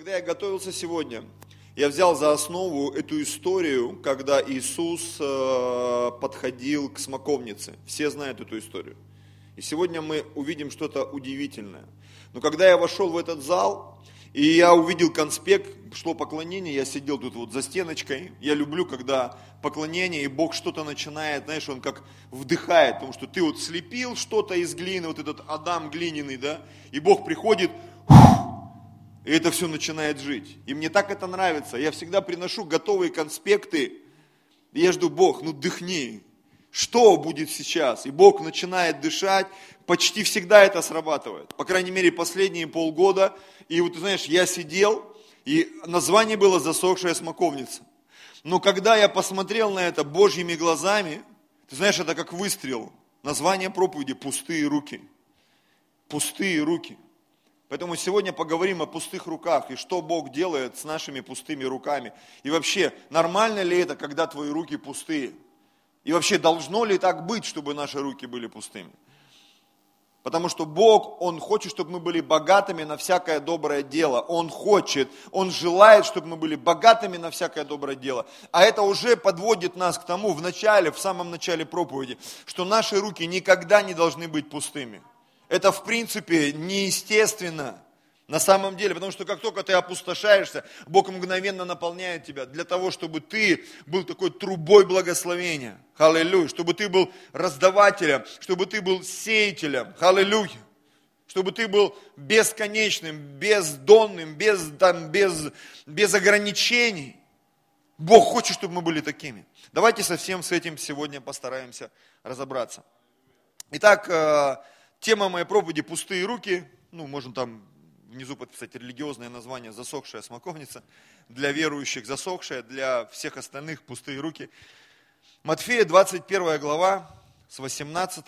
когда я готовился сегодня, я взял за основу эту историю, когда Иисус э, подходил к смоковнице. Все знают эту историю. И сегодня мы увидим что-то удивительное. Но когда я вошел в этот зал, и я увидел конспект, шло поклонение, я сидел тут вот за стеночкой. Я люблю, когда поклонение, и Бог что-то начинает, знаешь, Он как вдыхает, потому что ты вот слепил что-то из глины, вот этот Адам глиняный, да, и Бог приходит, и это все начинает жить. И мне так это нравится. Я всегда приношу готовые конспекты, и я жду, Бог, ну дыхни, что будет сейчас? И Бог начинает дышать, почти всегда это срабатывает. По крайней мере, последние полгода. И вот, ты знаешь, я сидел, и название было «Засохшая смоковница». Но когда я посмотрел на это Божьими глазами, ты знаешь, это как выстрел. Название проповеди «Пустые руки». Пустые руки. Поэтому сегодня поговорим о пустых руках и что Бог делает с нашими пустыми руками. И вообще, нормально ли это, когда твои руки пустые? И вообще, должно ли так быть, чтобы наши руки были пустыми? Потому что Бог, Он хочет, чтобы мы были богатыми на всякое доброе дело. Он хочет, Он желает, чтобы мы были богатыми на всякое доброе дело. А это уже подводит нас к тому, в начале, в самом начале проповеди, что наши руки никогда не должны быть пустыми. Это, в принципе, неестественно. На самом деле, потому что как только ты опустошаешься, Бог мгновенно наполняет тебя для того, чтобы ты был такой трубой благословения. Аллилуйя. Чтобы ты был раздавателем, чтобы ты был сеятелем. Аллилуйя. Чтобы ты был бесконечным, бездонным, без, там, без, без ограничений. Бог хочет, чтобы мы были такими. Давайте совсем с этим сегодня постараемся разобраться. Итак, э, тема моей проповеди «Пустые руки». Ну, можно там внизу подписать религиозное название «Засохшая смоковница», для верующих засохшая, для всех остальных пустые руки. Матфея 21 глава с 18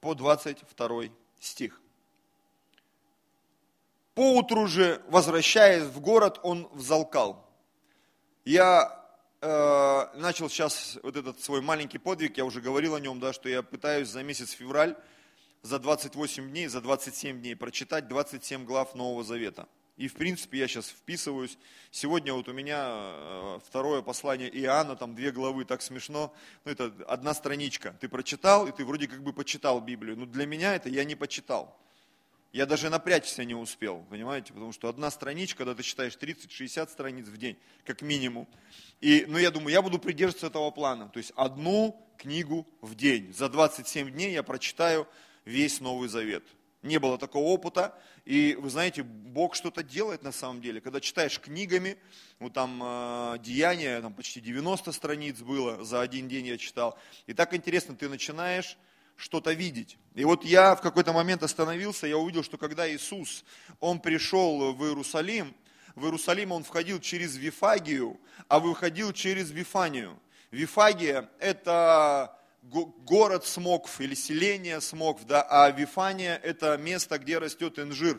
по 22 стих. Поутру же, возвращаясь в город, он взалкал. Я э, начал сейчас вот этот свой маленький подвиг, я уже говорил о нем, да, что я пытаюсь за месяц февраль за 28 дней, за 27 дней прочитать 27 глав Нового Завета. И в принципе я сейчас вписываюсь. Сегодня вот у меня э, второе послание Иоанна, там две главы, так смешно. Ну это одна страничка. Ты прочитал, и ты вроде как бы почитал Библию. Но для меня это я не почитал. Я даже напрячься не успел, понимаете? Потому что одна страничка, когда ты читаешь 30-60 страниц в день, как минимум. И, ну, я думаю, я буду придерживаться этого плана. То есть одну книгу в день. За 27 дней я прочитаю весь Новый Завет. Не было такого опыта, и вы знаете, Бог что-то делает на самом деле. Когда читаешь книгами, вот там э, Деяния, там почти 90 страниц было, за один день я читал. И так интересно, ты начинаешь что-то видеть. И вот я в какой-то момент остановился, я увидел, что когда Иисус, Он пришел в Иерусалим, в Иерусалим Он входил через Вифагию, а выходил через Вифанию. Вифагия – это город Смокв или селение Смокв, да, а Вифания это место, где растет инжир,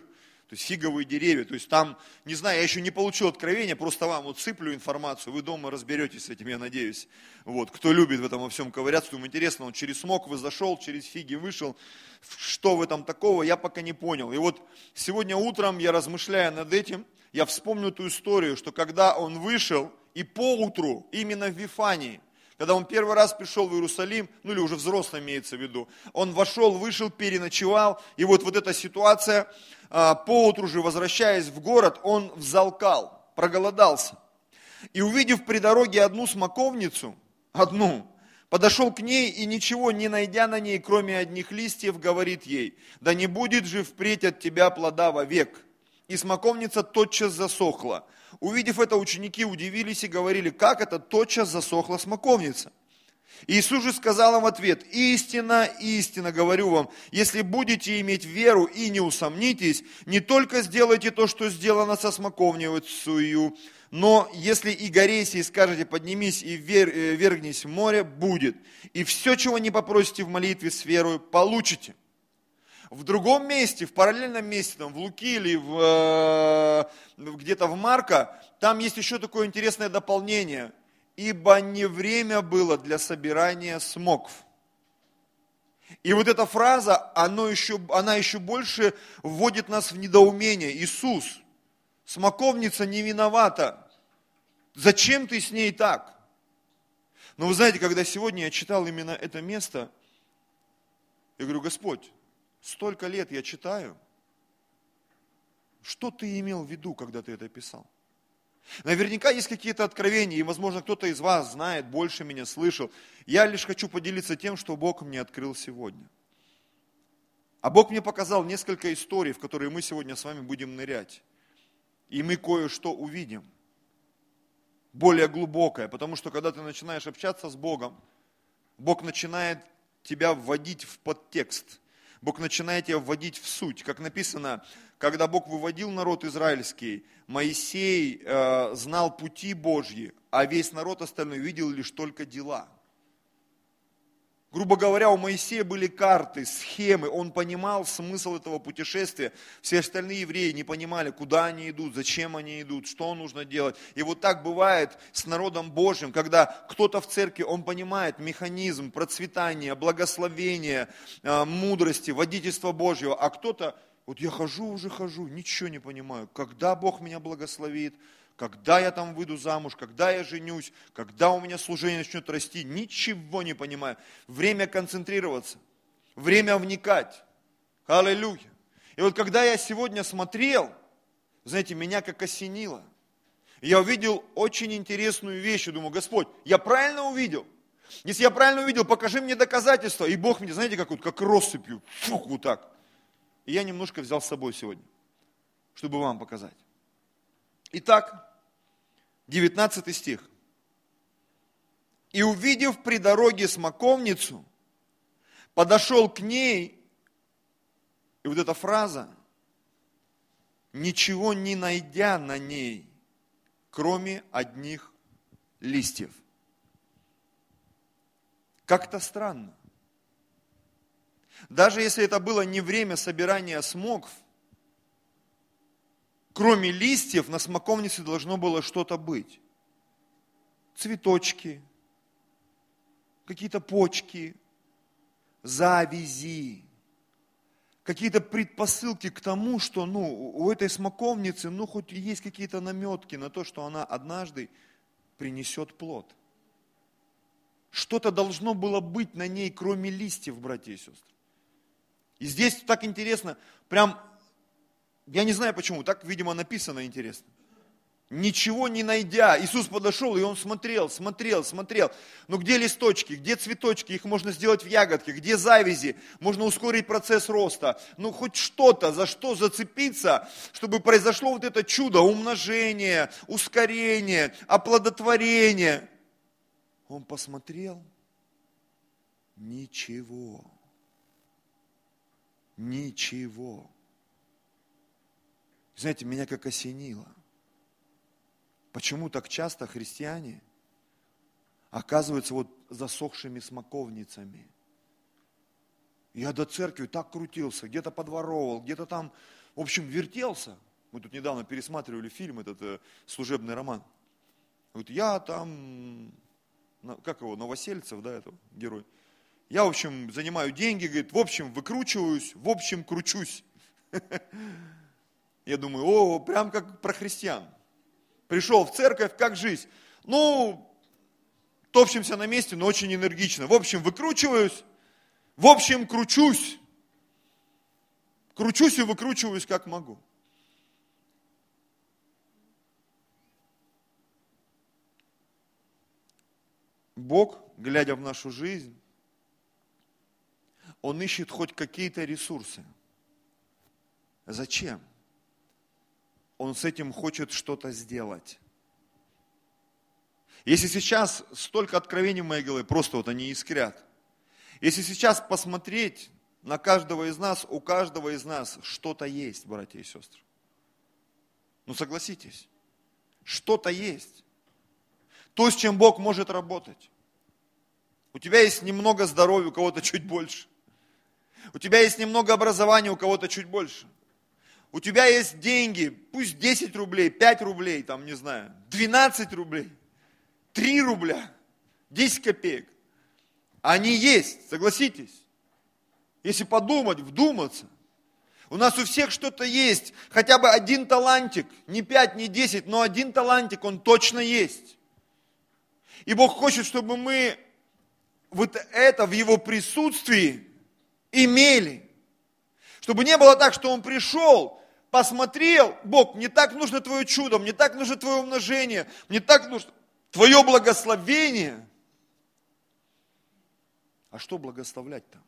то есть фиговые деревья. То есть там, не знаю, я еще не получил откровения, просто вам вот сыплю информацию, вы дома разберетесь с этим, я надеюсь. Вот, кто любит в этом во всем ковыряться, ему интересно, он через Смоквы зашел, через фиги вышел, что в этом такого, я пока не понял. И вот сегодня утром я размышляя над этим, я вспомню ту историю, что когда он вышел, и поутру, именно в Вифании, когда он первый раз пришел в Иерусалим, ну или уже взрослый имеется в виду, он вошел, вышел, переночевал, и вот, вот эта ситуация, а, поутру же, возвращаясь в город, он взалкал, проголодался. И увидев при дороге одну смоковницу, одну, подошел к ней и ничего не найдя на ней, кроме одних листьев, говорит ей, да не будет же впредь от тебя плода вовек. И смоковница тотчас засохла, Увидев это, ученики удивились и говорили, как это тотчас засохла смоковница. Иисус же сказал им в ответ, истина, истина, говорю вам, если будете иметь веру и не усомнитесь, не только сделайте то, что сделано со смоковницей, но если и горейся и скажете, поднимись и э, вергнись в море, будет. И все, чего не попросите в молитве с верой, получите. В другом месте, в параллельном месте, там, в Луки или в, э, где-то в Марка, там есть еще такое интересное дополнение. Ибо не время было для собирания смокв. И вот эта фраза, она еще, она еще больше вводит нас в недоумение. Иисус Смоковница не виновата. Зачем ты с ней так? Но вы знаете, когда сегодня я читал именно это место, я говорю, Господь, столько лет я читаю, что ты имел в виду, когда ты это писал? Наверняка есть какие-то откровения, и, возможно, кто-то из вас знает, больше меня слышал. Я лишь хочу поделиться тем, что Бог мне открыл сегодня. А Бог мне показал несколько историй, в которые мы сегодня с вами будем нырять. И мы кое-что увидим. Более глубокое, потому что когда ты начинаешь общаться с Богом, Бог начинает тебя вводить в подтекст. Бог начинает тебя вводить в суть. Как написано, когда Бог выводил народ израильский, Моисей э, знал пути Божьи, а весь народ остальной видел лишь только дела – Грубо говоря, у Моисея были карты, схемы, он понимал смысл этого путешествия. Все остальные евреи не понимали, куда они идут, зачем они идут, что нужно делать. И вот так бывает с народом Божьим, когда кто-то в церкви, он понимает механизм процветания, благословения, э, мудрости, водительства Божьего, а кто-то, вот я хожу уже хожу, ничего не понимаю, когда Бог меня благословит, когда я там выйду замуж, когда я женюсь, когда у меня служение начнет расти, ничего не понимаю. Время концентрироваться, время вникать. Аллилуйя. И вот когда я сегодня смотрел, знаете, меня как осенило. Я увидел очень интересную вещь и думаю, Господь, я правильно увидел? Если я правильно увидел, покажи мне доказательства. И Бог мне, знаете, как, вот, как россыпью, фух, вот так. И я немножко взял с собой сегодня, чтобы вам показать. Итак, 19 стих. И увидев при дороге смоковницу, подошел к ней, и вот эта фраза, ничего не найдя на ней, кроме одних листьев. Как-то странно. Даже если это было не время собирания смокв, кроме листьев, на смоковнице должно было что-то быть. Цветочки, какие-то почки, завязи, какие-то предпосылки к тому, что ну, у этой смоковницы ну, хоть есть какие-то наметки на то, что она однажды принесет плод. Что-то должно было быть на ней, кроме листьев, братья и сестры. И здесь так интересно, прям я не знаю почему, так, видимо, написано интересно. Ничего не найдя, Иисус подошел, и он смотрел, смотрел, смотрел. Ну где листочки, где цветочки, их можно сделать в ягодке, где завязи, можно ускорить процесс роста. Ну хоть что-то, за что зацепиться, чтобы произошло вот это чудо, умножение, ускорение, оплодотворение. Он посмотрел, ничего, ничего. Знаете, меня как осенило. Почему так часто христиане оказываются вот засохшими смоковницами? Я до церкви так крутился, где-то подворовывал, где-то там, в общем, вертелся. Мы тут недавно пересматривали фильм, этот э, служебный роман. Вот я там, как его, Новосельцев, да, этого герой. Я, в общем, занимаю деньги, говорит, в общем, выкручиваюсь, в общем, кручусь. Я думаю, о, прям как про христиан. Пришел в церковь, как жизнь. Ну, топчемся на месте, но очень энергично. В общем, выкручиваюсь, в общем, кручусь. Кручусь и выкручиваюсь, как могу. Бог, глядя в нашу жизнь, Он ищет хоть какие-то ресурсы. Зачем? Он с этим хочет что-то сделать. Если сейчас столько откровений в моей голове, просто вот они искрят. Если сейчас посмотреть на каждого из нас, у каждого из нас что-то есть, братья и сестры. Ну согласитесь, что-то есть. То, с чем Бог может работать. У тебя есть немного здоровья, у кого-то чуть больше. У тебя есть немного образования, у кого-то чуть больше у тебя есть деньги, пусть 10 рублей, 5 рублей, там, не знаю, 12 рублей, 3 рубля, 10 копеек. Они есть, согласитесь. Если подумать, вдуматься. У нас у всех что-то есть, хотя бы один талантик, не пять, не десять, но один талантик, он точно есть. И Бог хочет, чтобы мы вот это в Его присутствии имели. Чтобы не было так, что Он пришел, посмотрел, Бог, мне так нужно Твое чудо, мне так нужно Твое умножение, мне так нужно Твое благословение. А что благословлять-то?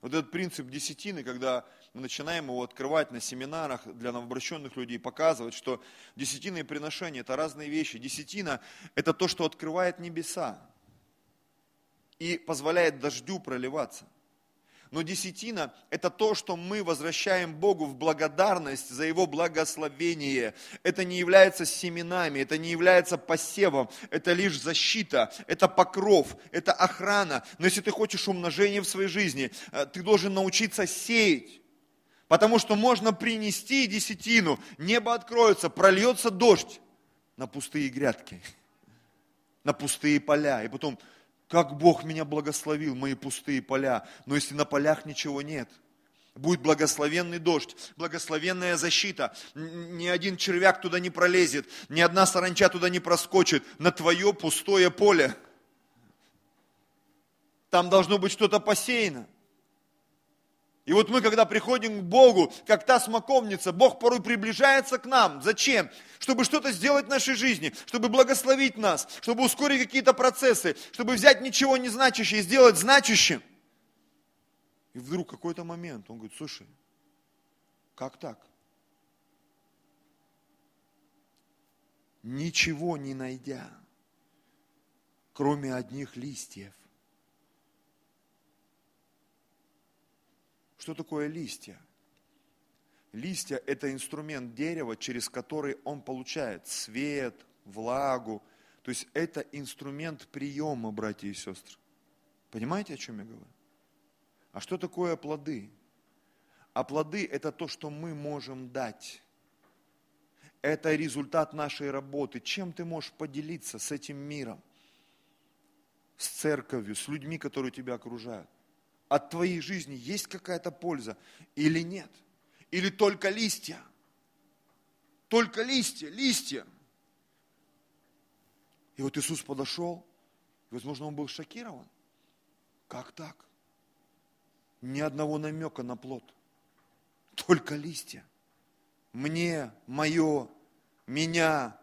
Вот этот принцип десятины, когда мы начинаем его открывать на семинарах для новообращенных людей, показывать, что десятина и приношение – это разные вещи. Десятина – это то, что открывает небеса и позволяет дождю проливаться. Но десятина – это то, что мы возвращаем Богу в благодарность за Его благословение. Это не является семенами, это не является посевом, это лишь защита, это покров, это охрана. Но если ты хочешь умножения в своей жизни, э, ты должен научиться сеять. Потому что можно принести десятину, небо откроется, прольется дождь на пустые грядки, на пустые поля. И потом как Бог меня благословил, мои пустые поля. Но если на полях ничего нет, будет благословенный дождь, благословенная защита. Ни один червяк туда не пролезет, ни одна саранча туда не проскочит на твое пустое поле. Там должно быть что-то посеяно. И вот мы, когда приходим к Богу, как та смоковница, Бог порой приближается к нам. Зачем? Чтобы что-то сделать в нашей жизни, чтобы благословить нас, чтобы ускорить какие-то процессы, чтобы взять ничего не значащее и сделать значащим. И вдруг какой-то момент он говорит, слушай, как так? Ничего не найдя, кроме одних листьев, Что такое листья? Листья – это инструмент дерева, через который он получает свет, влагу. То есть это инструмент приема, братья и сестры. Понимаете, о чем я говорю? А что такое плоды? А плоды – это то, что мы можем дать. Это результат нашей работы. Чем ты можешь поделиться с этим миром? С церковью, с людьми, которые тебя окружают от твоей жизни есть какая-то польза или нет? Или только листья? Только листья, листья. И вот Иисус подошел, и, возможно, он был шокирован. Как так? Ни одного намека на плод. Только листья. Мне, мое, меня.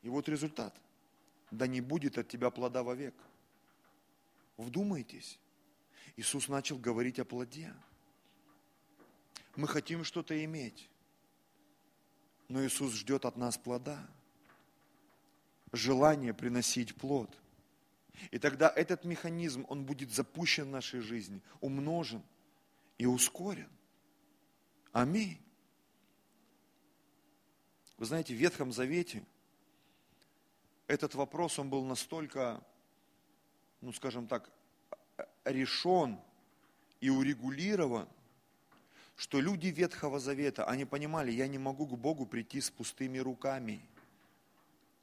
И вот результат. Да не будет от тебя плода вовек. Вдумайтесь. Иисус начал говорить о плоде. Мы хотим что-то иметь, но Иисус ждет от нас плода. Желание приносить плод. И тогда этот механизм, он будет запущен в нашей жизни, умножен и ускорен. Аминь. Вы знаете, в Ветхом Завете этот вопрос, он был настолько ну скажем так, решен и урегулирован, что люди Ветхого Завета, они понимали, я не могу к Богу прийти с пустыми руками.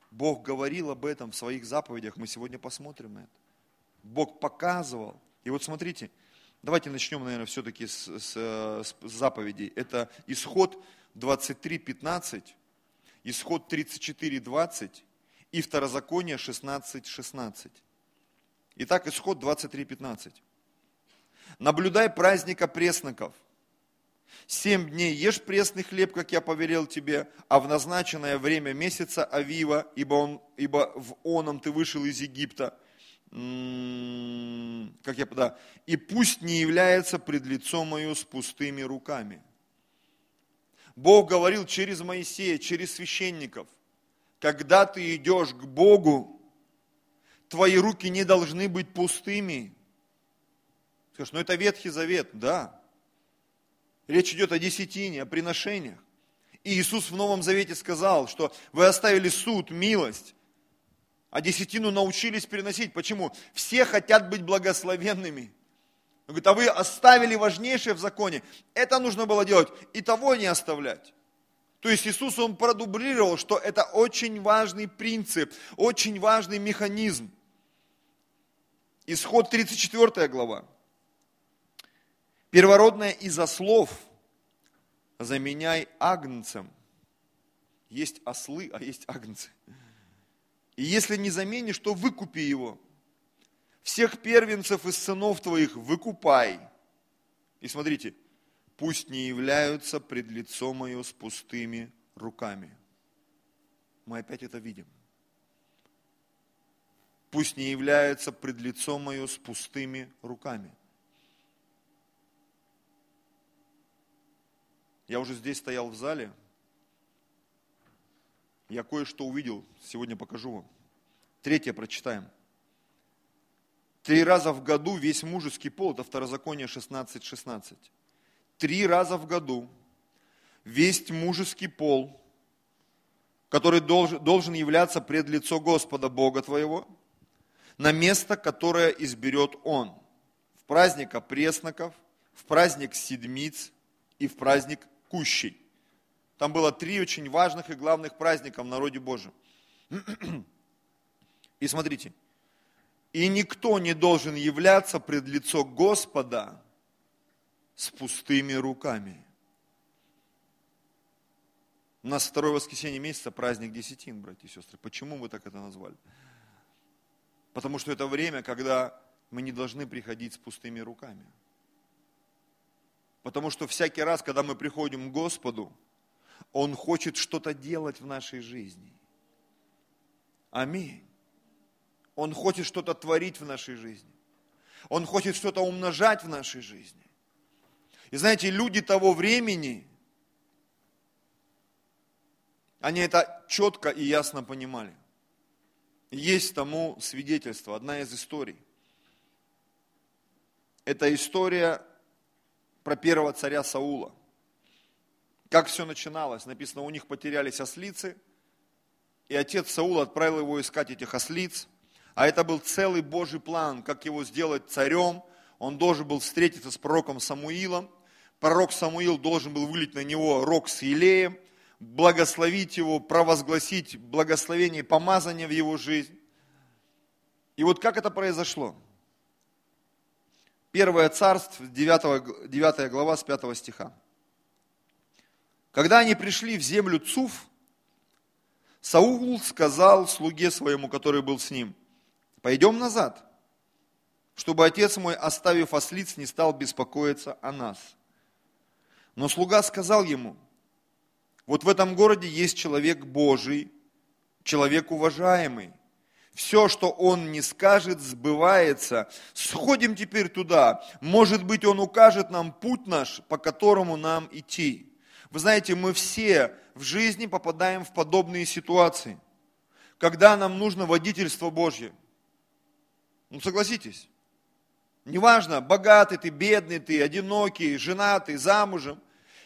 Бог говорил об этом в своих заповедях, мы сегодня посмотрим это. Бог показывал. И вот смотрите, давайте начнем, наверное, все-таки с, с, с заповедей. Это исход 23.15, исход 34.20 и второзаконие 16.16. 16. Итак, исход 23.15. Наблюдай праздника пресноков. Семь дней ешь пресный хлеб, как я повелел тебе, а в назначенное время месяца Авива, ибо, он, ибо в оном ты вышел из Египта, м-м, как я, да, и пусть не является пред лицом мое с пустыми руками. Бог говорил через Моисея, через священников, когда ты идешь к Богу, твои руки не должны быть пустыми. Скажешь, ну это Ветхий Завет, да. Речь идет о десятине, о приношениях. И Иисус в Новом Завете сказал, что вы оставили суд, милость, а десятину научились переносить. Почему? Все хотят быть благословенными. Он говорит, а вы оставили важнейшее в законе. Это нужно было делать, и того не оставлять. То есть Иисус, Он продублировал, что это очень важный принцип, очень важный механизм. Исход 34 глава. Первородное из ослов заменяй агнцем. Есть ослы, а есть агнцы. И если не заменишь, то выкупи его. Всех первенцев из сынов твоих выкупай. И смотрите, пусть не являются пред лицом мое с пустыми руками. Мы опять это видим. Пусть не являются пред лицом мое с пустыми руками. Я уже здесь стоял в зале, я кое-что увидел, сегодня покажу вам. Третье прочитаем. Три раза в году весь мужеский пол, это второзаконие 16.16. 16. Три раза в году весь мужеский пол, который должен, должен являться пред лицо Господа Бога твоего, на место, которое изберет Он. В праздник опресноков, в праздник седмиц и в праздник кущей. Там было три очень важных и главных праздника в народе Божьем. И смотрите, и никто не должен являться пред лицо Господа с пустыми руками. У нас второе воскресенье месяца праздник десятин, братья и сестры. Почему мы так это назвали? Потому что это время, когда мы не должны приходить с пустыми руками. Потому что всякий раз, когда мы приходим к Господу, он хочет что-то делать в нашей жизни. Аминь. Он хочет что-то творить в нашей жизни. Он хочет что-то умножать в нашей жизни. И знаете, люди того времени, они это четко и ясно понимали. Есть тому свидетельство, одна из историй. Это история про первого царя Саула. Как все начиналось? Написано, у них потерялись ослицы, и отец Саула отправил его искать этих ослиц. А это был целый Божий план, как его сделать царем. Он должен был встретиться с пророком Самуилом. Пророк Самуил должен был вылить на него рог с елеем, благословить его, провозгласить благословение помазание в его жизнь. И вот как это произошло? Первое царство, 9, 9 глава с 5 стиха. Когда они пришли в землю Цуф, Саул сказал слуге своему, который был с ним, пойдем назад, чтобы отец мой, оставив ослиц, не стал беспокоиться о нас. Но слуга сказал ему, вот в этом городе есть человек Божий, человек уважаемый. Все, что он не скажет, сбывается. Сходим теперь туда. Может быть, он укажет нам путь наш, по которому нам идти. Вы знаете, мы все в жизни попадаем в подобные ситуации, когда нам нужно водительство Божье. Ну согласитесь, неважно, богатый ты, бедный ты, одинокий, женатый, замужем,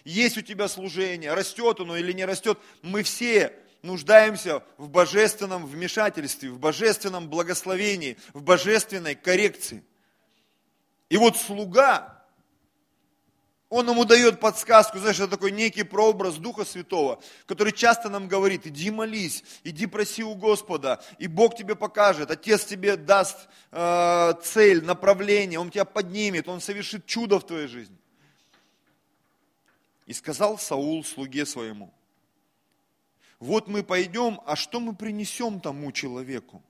есть у тебя служение, растет оно или не растет, мы все нуждаемся в божественном вмешательстве, в божественном благословении, в божественной коррекции. И вот слуга, он ему дает подсказку, знаешь, это такой некий прообраз Духа Святого, который часто нам говорит, иди молись, иди проси у Господа, и Бог тебе покажет, Отец тебе даст э, цель, направление, Он тебя поднимет, Он совершит чудо в твоей жизни. И сказал Саул слуге своему, вот мы пойдем, а что мы принесем тому человеку?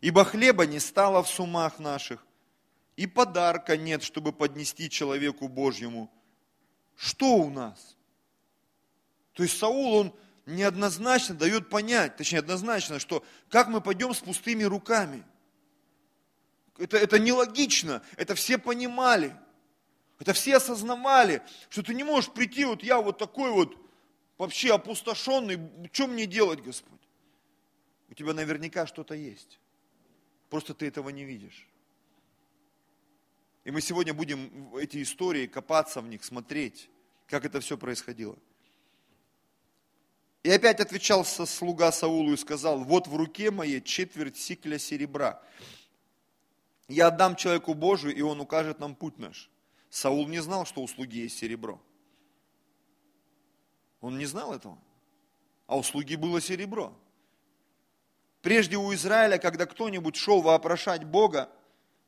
Ибо хлеба не стало в сумах наших, и подарка нет, чтобы поднести человеку Божьему. Что у нас? То есть Саул, он неоднозначно дает понять, точнее однозначно, что как мы пойдем с пустыми руками. Это, это нелогично, это все понимали, это все осознавали, что ты не можешь прийти, вот я вот такой вот, вообще опустошенный, что мне делать, Господь? У тебя наверняка что-то есть, просто ты этого не видишь. И мы сегодня будем эти истории копаться в них, смотреть, как это все происходило. И опять отвечал слуга Саулу и сказал, вот в руке моей четверть сикля серебра. Я отдам человеку Божию, и он укажет нам путь наш. Саул не знал, что у слуги есть серебро. Он не знал этого. А у слуги было серебро. Прежде у Израиля, когда кто-нибудь шел вопрошать Бога,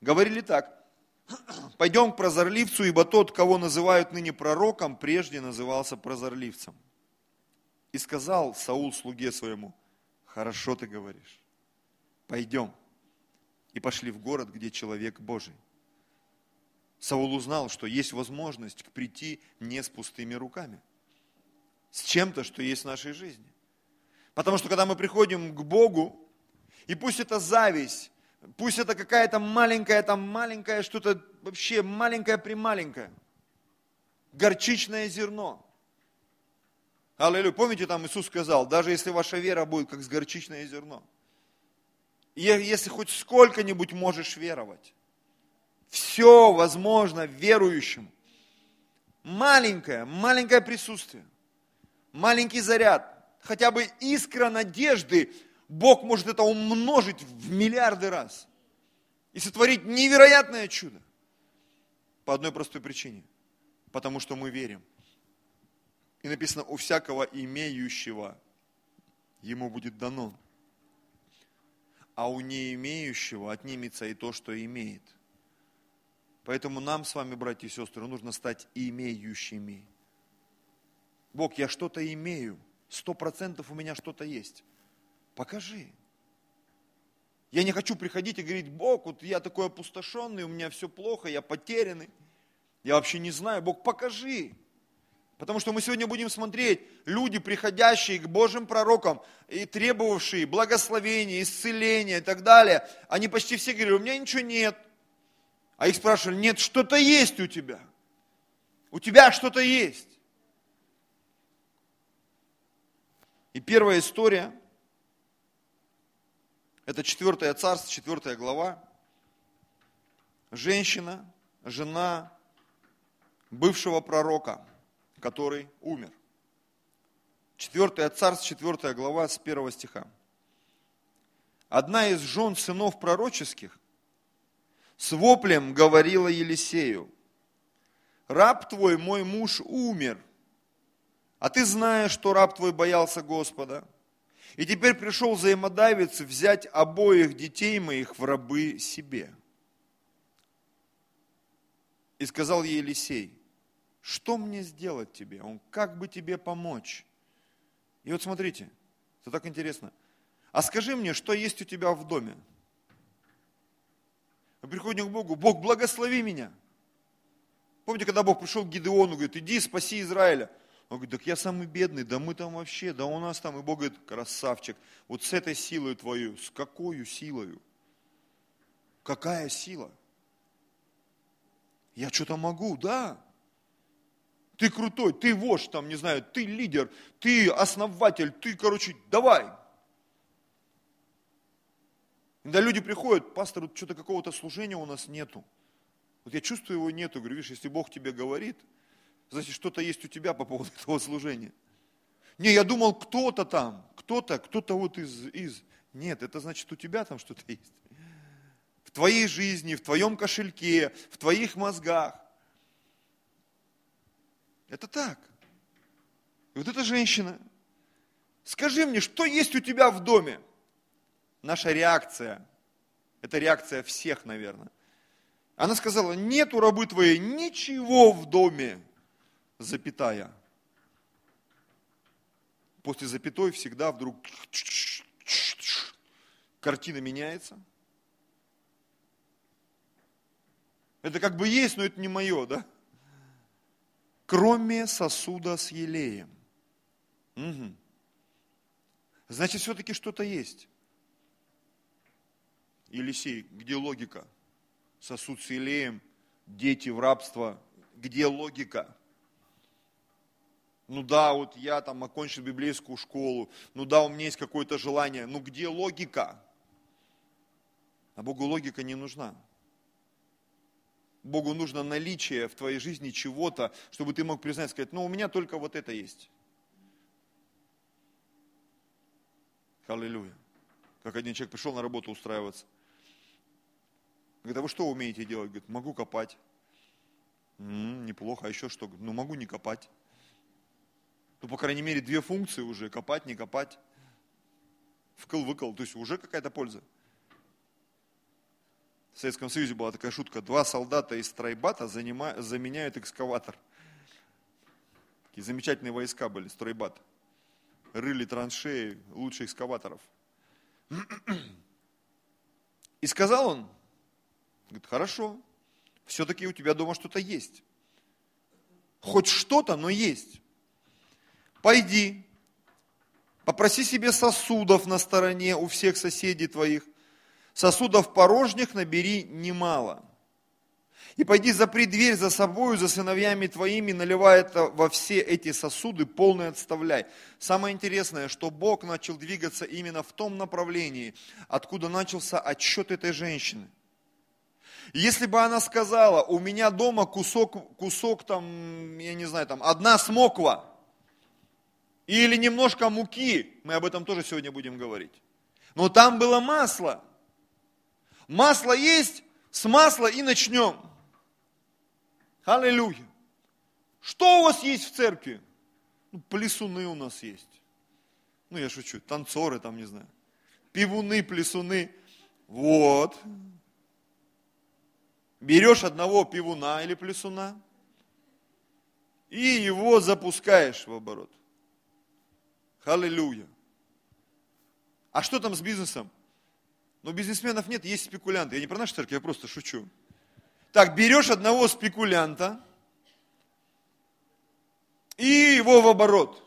говорили так, Пойдем к прозорливцу, ибо тот, кого называют ныне пророком, прежде назывался прозорливцем. И сказал Саул слуге своему, хорошо ты говоришь, пойдем. И пошли в город, где человек Божий. Саул узнал, что есть возможность прийти не с пустыми руками, с чем-то, что есть в нашей жизни. Потому что когда мы приходим к Богу, и пусть это зависть, пусть это какая-то маленькая, там маленькая что-то, вообще маленькое-прималенькое, горчичное зерно. Аллилуйя. Помните, там Иисус сказал, даже если ваша вера будет как с горчичное зерно, если хоть сколько-нибудь можешь веровать, все возможно верующему. Маленькое, маленькое присутствие, маленький заряд, хотя бы искра надежды, Бог может это умножить в миллиарды раз и сотворить невероятное чудо. По одной простой причине. Потому что мы верим. И написано, у всякого имеющего ему будет дано. А у не имеющего отнимется и то, что имеет. Поэтому нам с вами, братья и сестры, нужно стать имеющими. Бог, я что-то имею – сто процентов у меня что-то есть. Покажи. Я не хочу приходить и говорить, Бог, вот я такой опустошенный, у меня все плохо, я потерянный, я вообще не знаю. Бог, покажи. Потому что мы сегодня будем смотреть, люди, приходящие к Божьим пророкам и требовавшие благословения, исцеления и так далее, они почти все говорили, у меня ничего нет. А их спрашивали, нет, что-то есть у тебя. У тебя что-то есть. И первая история, это 4 царство, 4 глава. Женщина, жена бывшего пророка, который умер. 4 царство, 4 глава с 1 стиха. Одна из жен сынов пророческих с воплем говорила Елисею, раб твой, мой муж, умер – а ты знаешь, что раб твой боялся Господа. И теперь пришел взаимодавец взять обоих детей моих в рабы себе. И сказал ей Елисей, что мне сделать тебе? Он, как бы тебе помочь? И вот смотрите, это так интересно. А скажи мне, что есть у тебя в доме? Мы приходим к Богу, Бог, благослови меня. Помните, когда Бог пришел к Гидеону, говорит, иди спаси Израиля. Он говорит, так я самый бедный, да мы там вообще, да у нас там. И Бог говорит, красавчик, вот с этой силой твою, с какой силою? Какая сила? Я что-то могу, да. Ты крутой, ты вождь, там, не знаю, ты лидер, ты основатель, ты, короче, давай. Когда люди приходят, пастор, вот что-то какого-то служения у нас нету. Вот я чувствую его нету, говорю, видишь, если Бог тебе говорит – значит, что-то есть у тебя по поводу этого служения. Не, я думал, кто-то там, кто-то, кто-то вот из, из. Нет, это значит, у тебя там что-то есть. В твоей жизни, в твоем кошельке, в твоих мозгах. Это так. И вот эта женщина, скажи мне, что есть у тебя в доме? Наша реакция, это реакция всех, наверное. Она сказала, нет у рабы твоей ничего в доме запятая. После запятой всегда вдруг картина меняется. Это как бы есть, но это не мое, да? Кроме сосуда с елеем. Угу. Значит, все-таки что-то есть. Елисей, где логика? Сосуд с елеем, дети в рабство, где логика? Ну да, вот я там окончил библейскую школу, ну да, у меня есть какое-то желание, ну где логика? А Богу логика не нужна. Богу нужно наличие в твоей жизни чего-то, чтобы ты мог признать, сказать, ну у меня только вот это есть. Аллилуйя. Как один человек пришел на работу устраиваться. Говорит, а вы что умеете делать? Говорит, могу копать. М-м, неплохо, а еще что? Ну могу не копать ну, по крайней мере, две функции уже, копать, не копать, вкл-выкл, то есть уже какая-то польза. В Советском Союзе была такая шутка, два солдата из стройбата заменяют экскаватор. Такие замечательные войска были, стройбат. Рыли траншеи лучше экскаваторов. И сказал он, говорит, хорошо, все-таки у тебя дома что-то есть. Хоть что-то, но есть. Пойди, попроси себе сосудов на стороне у всех соседей твоих, сосудов порожних набери немало. И пойди запри дверь за собою, за сыновьями твоими, наливай это во все эти сосуды, полный отставляй. Самое интересное, что Бог начал двигаться именно в том направлении, откуда начался отчет этой женщины. Если бы она сказала, у меня дома кусок, кусок там, я не знаю, там, одна смоква, или немножко муки, мы об этом тоже сегодня будем говорить. Но там было масло, Масло есть, с масла и начнем. Аллилуйя. Что у вас есть в церкви? Ну, плесуны у нас есть. Ну, я шучу, танцоры там, не знаю. Пивуны, плесуны. Вот. Берешь одного пивуна или плесуна и его запускаешь в оборот. Аллилуйя. А что там с бизнесом? Но бизнесменов нет, есть спекулянты. Я не про нашу церковь, я просто шучу. Так, берешь одного спекулянта и его в оборот.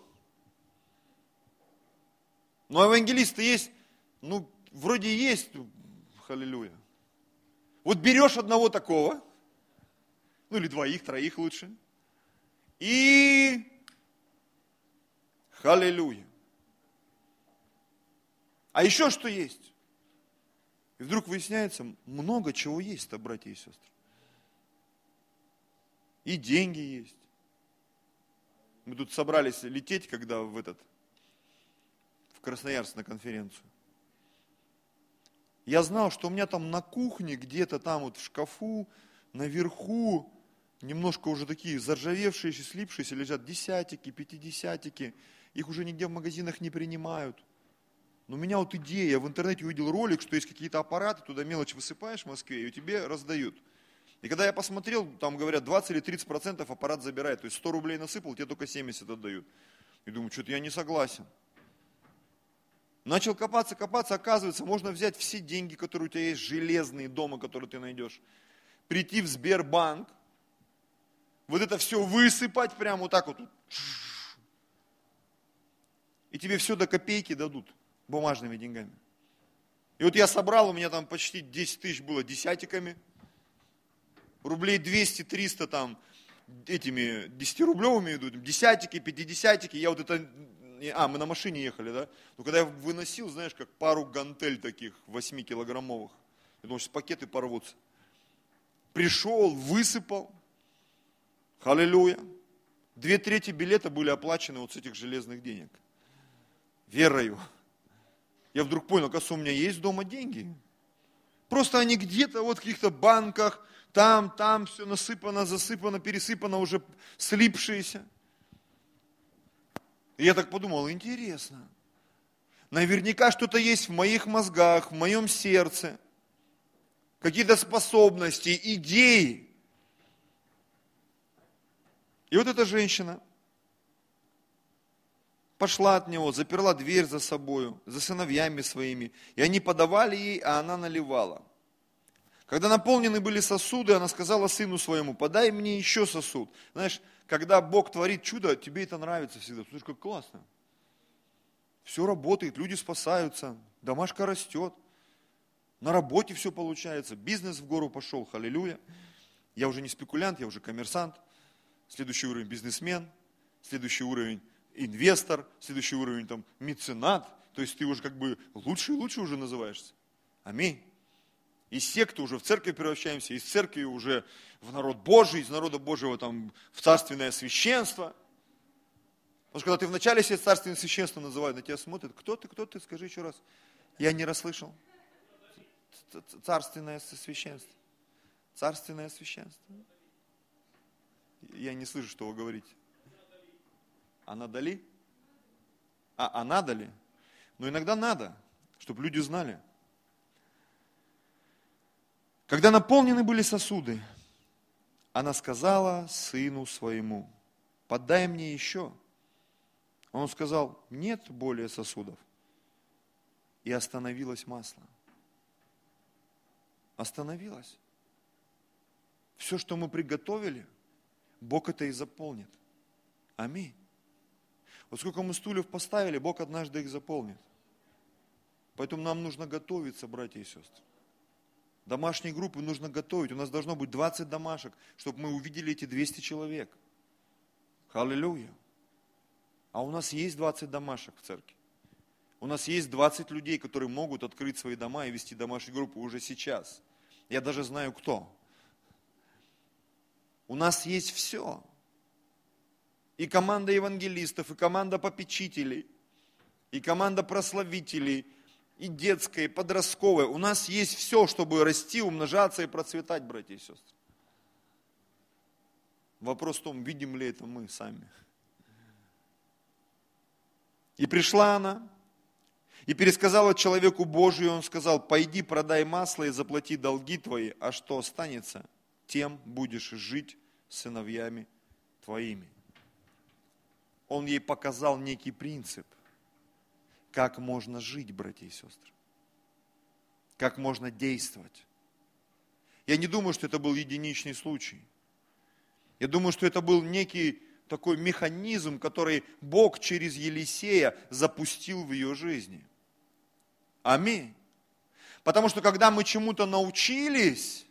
Но евангелисты есть, ну, вроде есть, халилюя. Вот берешь одного такого, ну или двоих, троих лучше, и халилюя. А еще что есть? И вдруг выясняется, много чего есть-то, братья и сестры. И деньги есть. Мы тут собрались лететь, когда в этот, в Красноярск на конференцию. Я знал, что у меня там на кухне, где-то там вот в шкафу, наверху, немножко уже такие заржавевшие, слипшиеся лежат десятики, пятидесятики. Их уже нигде в магазинах не принимают. Но у меня вот идея, я в интернете увидел ролик, что есть какие-то аппараты, туда мелочь высыпаешь в Москве, и тебе раздают. И когда я посмотрел, там говорят, 20 или 30 процентов аппарат забирает. То есть 100 рублей насыпал, тебе только 70 отдают. И думаю, что-то я не согласен. Начал копаться, копаться, оказывается, можно взять все деньги, которые у тебя есть, железные дома, которые ты найдешь, прийти в Сбербанк, вот это все высыпать прямо вот так вот, и тебе все до копейки дадут бумажными деньгами. И вот я собрал, у меня там почти 10 тысяч было десятиками, рублей 200-300 там этими 10-рублевыми идут, десятики, пятидесятики, я вот это, а, мы на машине ехали, да, но когда я выносил, знаешь, как пару гантель таких 8-килограммовых, я думал, сейчас пакеты порвутся. Пришел, высыпал, аллилуйя. Две трети билета были оплачены вот с этих железных денег. Верою я вдруг понял, оказывается, у меня есть дома деньги. Просто они где-то вот в каких-то банках, там, там все насыпано, засыпано, пересыпано, уже слипшиеся. И я так подумал, интересно. Наверняка что-то есть в моих мозгах, в моем сердце. Какие-то способности, идеи. И вот эта женщина, пошла от него, заперла дверь за собою, за сыновьями своими, и они подавали ей, а она наливала. Когда наполнены были сосуды, она сказала сыну своему, подай мне еще сосуд. Знаешь, когда Бог творит чудо, тебе это нравится всегда. Слушай, как классно. Все работает, люди спасаются, домашка растет, на работе все получается, бизнес в гору пошел, халилюя. Я уже не спекулянт, я уже коммерсант. Следующий уровень бизнесмен, следующий уровень инвестор, следующий уровень там меценат, то есть ты уже как бы лучше и лучше уже называешься. Аминь. Из секты уже в церковь превращаемся, из церкви уже в народ Божий, из народа Божьего там в царственное священство. Потому что когда ты вначале себе царственное священство называют, на тебя смотрят, кто ты, кто ты, скажи еще раз. Я не расслышал. Царственное священство. Царственное священство. Я не слышу, что вы говорите. А надо ли? А надо ли? Но иногда надо, чтобы люди знали. Когда наполнены были сосуды, она сказала сыну своему, подай мне еще. Он сказал, нет более сосудов. И остановилось масло. Остановилось. Все, что мы приготовили, Бог это и заполнит. Аминь. Вот сколько мы стульев поставили, Бог однажды их заполнит. Поэтому нам нужно готовиться, братья и сестры. Домашние группы нужно готовить. У нас должно быть 20 домашек, чтобы мы увидели эти 200 человек. Аллилуйя. А у нас есть 20 домашек в церкви. У нас есть 20 людей, которые могут открыть свои дома и вести домашние группы уже сейчас. Я даже знаю кто. У нас есть все. И команда евангелистов, и команда попечителей, и команда прославителей, и детская, и подростковая. У нас есть все, чтобы расти, умножаться и процветать, братья и сестры. Вопрос в том, видим ли это мы сами. И пришла она, и пересказала человеку Божию, он сказал, пойди продай масло и заплати долги твои, а что останется, тем будешь жить сыновьями твоими. Он ей показал некий принцип, как можно жить, братья и сестры, как можно действовать. Я не думаю, что это был единичный случай. Я думаю, что это был некий такой механизм, который Бог через Елисея запустил в ее жизни. Аминь. Потому что когда мы чему-то научились,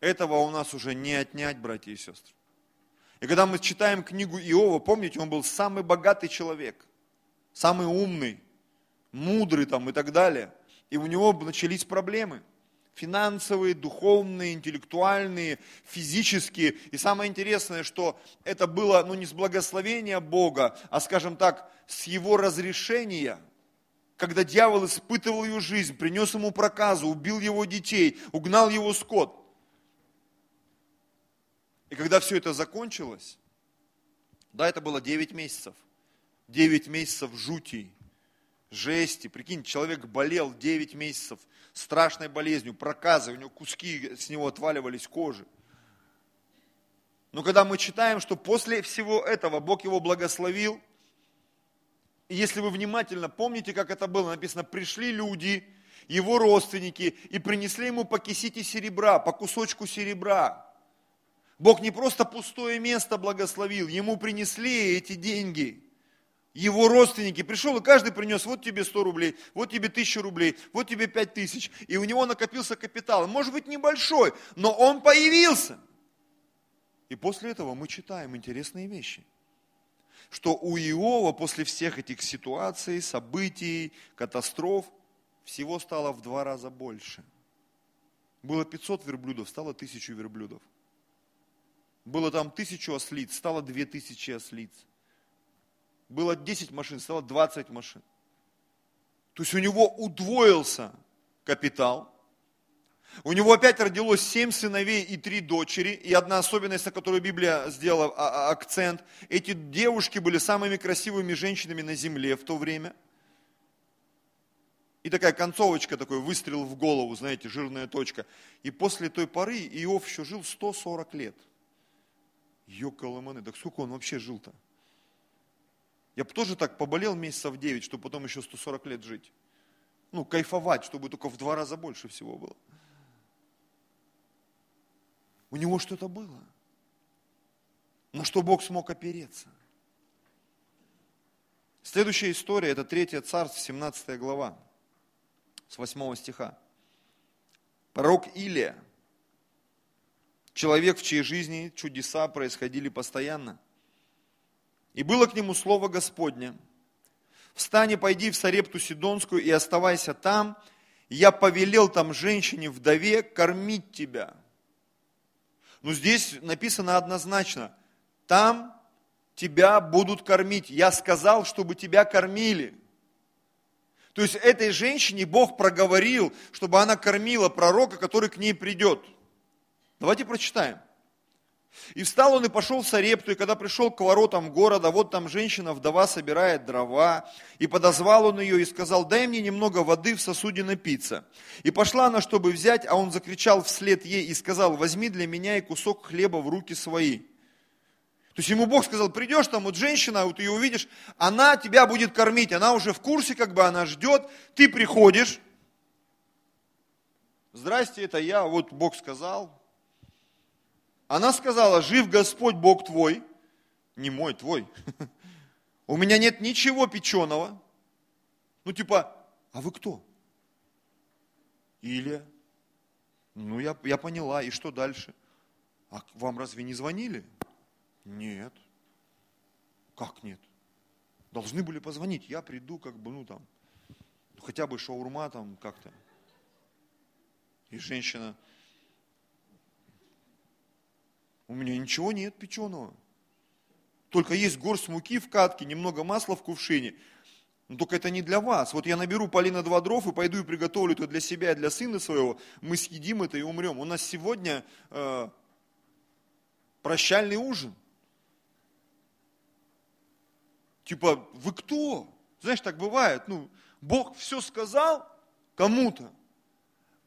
этого у нас уже не отнять, братья и сестры. И когда мы читаем книгу Иова, помните, он был самый богатый человек, самый умный, мудрый там и так далее. И у него начались проблемы. Финансовые, духовные, интеллектуальные, физические. И самое интересное, что это было ну, не с благословения Бога, а, скажем так, с его разрешения – когда дьявол испытывал его жизнь, принес ему проказу, убил его детей, угнал его скот. И когда все это закончилось, да, это было 9 месяцев. 9 месяцев жути, жести. Прикинь, человек болел 9 месяцев страшной болезнью, проказой, у него куски с него отваливались кожи. Но когда мы читаем, что после всего этого Бог его благословил, и если вы внимательно помните, как это было, написано, пришли люди, его родственники, и принесли ему по кисите серебра, по кусочку серебра. Бог не просто пустое место благословил, ему принесли эти деньги. Его родственники пришел, и каждый принес, вот тебе 100 рублей, вот тебе 1000 рублей, вот тебе 5000. И у него накопился капитал. Может быть небольшой, но он появился. И после этого мы читаем интересные вещи. Что у Иова после всех этих ситуаций, событий, катастроф, всего стало в два раза больше. Было 500 верблюдов, стало 1000 верблюдов. Было там тысячу ослиц, стало две тысячи ослиц. Было 10 машин, стало 20 машин. То есть у него удвоился капитал. У него опять родилось семь сыновей и три дочери. И одна особенность, на которую Библия сделала а, а, акцент. Эти девушки были самыми красивыми женщинами на земле в то время. И такая концовочка, такой выстрел в голову, знаете, жирная точка. И после той поры Иов еще жил 140 лет – Йокаламаны, так сколько он вообще жил-то? Я бы тоже так поболел месяцев 9, чтобы потом еще 140 лет жить. Ну, кайфовать, чтобы только в два раза больше всего было. У него что-то было. На что Бог смог опереться. Следующая история, это 3 царство, 17 глава, с 8 стиха. Пророк Илия, человек, в чьей жизни чудеса происходили постоянно. И было к нему слово Господне. Встань и пойди в Сарепту Сидонскую и оставайся там. Я повелел там женщине, вдове, кормить тебя. Но здесь написано однозначно, там тебя будут кормить. Я сказал, чтобы тебя кормили. То есть этой женщине Бог проговорил, чтобы она кормила пророка, который к ней придет. Давайте прочитаем. И встал он и пошел в Сарепту, и когда пришел к воротам города, вот там женщина-вдова собирает дрова, и подозвал он ее и сказал, дай мне немного воды в сосуде напиться. И пошла она, чтобы взять, а он закричал вслед ей и сказал, возьми для меня и кусок хлеба в руки свои. То есть ему Бог сказал, придешь там, вот женщина, вот ее увидишь, она тебя будет кормить, она уже в курсе, как бы она ждет, ты приходишь, здрасте, это я, вот Бог сказал, она сказала, жив Господь Бог твой, не мой, твой. У меня нет ничего печеного. Ну типа, а вы кто? Или, ну я, я поняла, и что дальше? А вам разве не звонили? Нет. Как нет? Должны были позвонить, я приду, как бы, ну там, хотя бы шаурма там как-то. И женщина, у меня ничего нет печеного. Только есть горсть муки в катке, немного масла в кувшине. Но только это не для вас. Вот я наберу полина два дров и пойду и приготовлю это для себя и для сына своего. Мы съедим это и умрем. У нас сегодня э, прощальный ужин. Типа, вы кто? Знаешь, так бывает. Ну, Бог все сказал кому-то,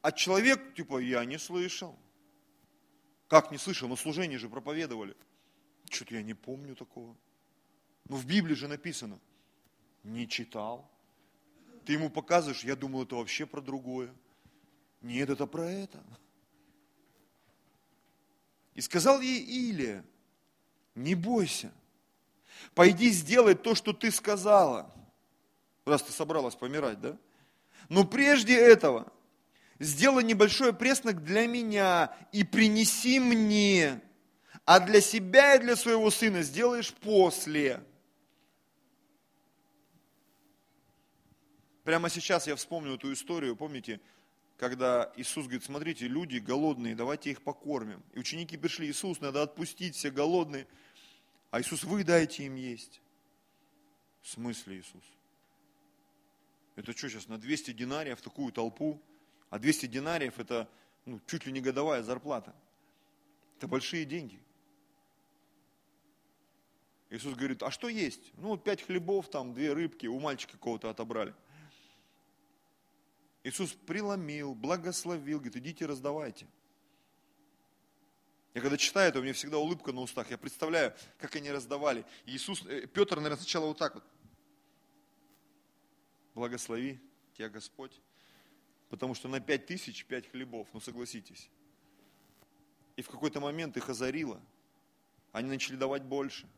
а человек, типа, я не слышал. Как не слышал? На служении же проповедовали. Что-то я не помню такого. Ну, в Библии же написано. Не читал. Ты ему показываешь, я думал, это вообще про другое. Нет, это про это. И сказал ей Илия, не бойся, пойди сделай то, что ты сказала. Раз ты собралась помирать, да? Но прежде этого сделай небольшой преснок для меня и принеси мне, а для себя и для своего сына сделаешь после. Прямо сейчас я вспомню эту историю, помните, когда Иисус говорит, смотрите, люди голодные, давайте их покормим. И ученики пришли, Иисус, надо отпустить, все голодные. А Иисус, вы дайте им есть. В смысле, Иисус? Это что сейчас, на 200 динариев такую толпу? А 200 динариев это ну, чуть ли не годовая зарплата. Это большие деньги. Иисус говорит, а что есть? Ну, пять хлебов, там, две рыбки, у мальчика какого-то отобрали. Иисус преломил, благословил, говорит, идите раздавайте. Я когда читаю это, у меня всегда улыбка на устах. Я представляю, как они раздавали. Иисус, э, Петр, наверное, сначала вот так вот. Благослови тебя Господь. Потому что на пять тысяч пять хлебов, ну согласитесь. И в какой-то момент их озарило. Они начали давать больше.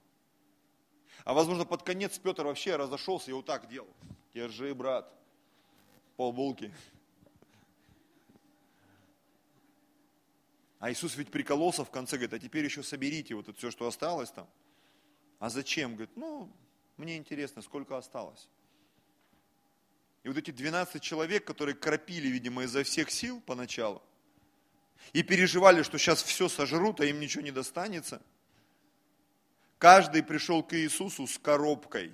А возможно, под конец Петр вообще разошелся и вот так делал. Держи, брат, полбулки. А Иисус ведь прикололся в конце, говорит, а теперь еще соберите вот это все, что осталось там. А зачем? Говорит, ну, мне интересно, сколько осталось. И вот эти 12 человек, которые кропили, видимо, изо всех сил поначалу, и переживали, что сейчас все сожрут, а им ничего не достанется, каждый пришел к Иисусу с коробкой,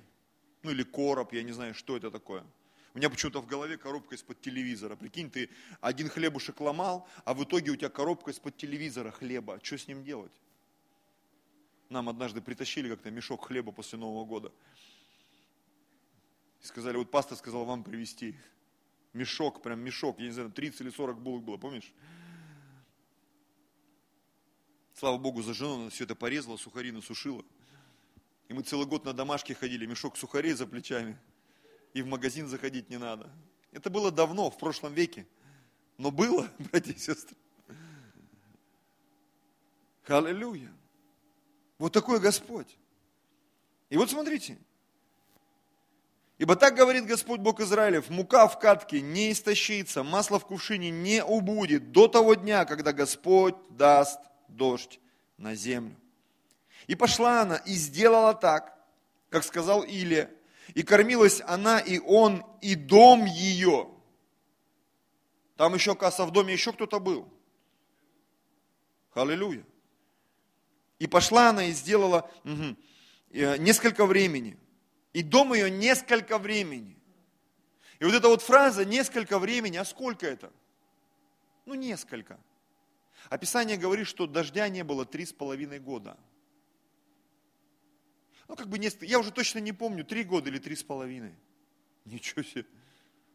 ну или короб, я не знаю, что это такое. У меня почему-то в голове коробка из-под телевизора. Прикинь, ты один хлебушек ломал, а в итоге у тебя коробка из-под телевизора хлеба. Что с ним делать? Нам однажды притащили как-то мешок хлеба после Нового года. И сказали, вот пастор сказал вам привезти мешок, прям мешок, я не знаю, 30 или 40 булок было, помнишь? Слава Богу, за жену она все это порезала, сухари насушила. И мы целый год на домашке ходили, мешок сухарей за плечами. И в магазин заходить не надо. Это было давно, в прошлом веке. Но было, братья и сестры. Аллилуйя. Вот такой Господь. И вот смотрите, Ибо так говорит Господь Бог Израилев, мука в катке не истощится, масло в кувшине не убудет до того дня, когда Господь даст дождь на землю. И пошла она и сделала так, как сказал Илия, и кормилась она и он, и дом ее. Там еще, кажется, в доме еще кто-то был. Аллилуйя. И пошла она и сделала угу, несколько времени – и дом ее несколько времени. И вот эта вот фраза «несколько времени», а сколько это? Ну, несколько. Описание говорит, что дождя не было три с половиной года. Ну, как бы, не, я уже точно не помню, три года или три с половиной. Ничего себе.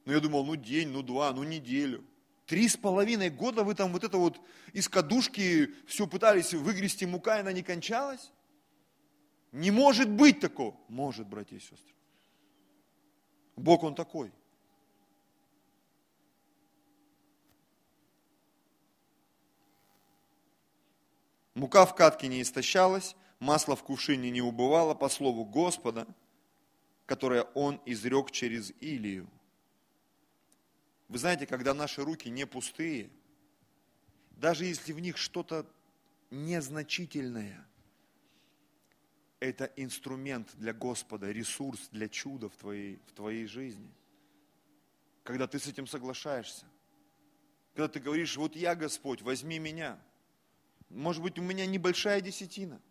Ну, я думал, ну, день, ну, два, ну, неделю. Три с половиной года вы там вот это вот из кадушки все пытались выгрести мука, и она не кончалась? Не может быть такого. Может, братья и сестры. Бог Он такой. Мука в катке не истощалась, масло в кувшине не убывало по слову Господа, которое Он изрек через Илию. Вы знаете, когда наши руки не пустые, даже если в них что-то незначительное, это инструмент для Господа, ресурс для чуда в твоей, в твоей жизни. Когда ты с этим соглашаешься. Когда ты говоришь, вот я Господь, возьми меня. Может быть, у меня небольшая десятина.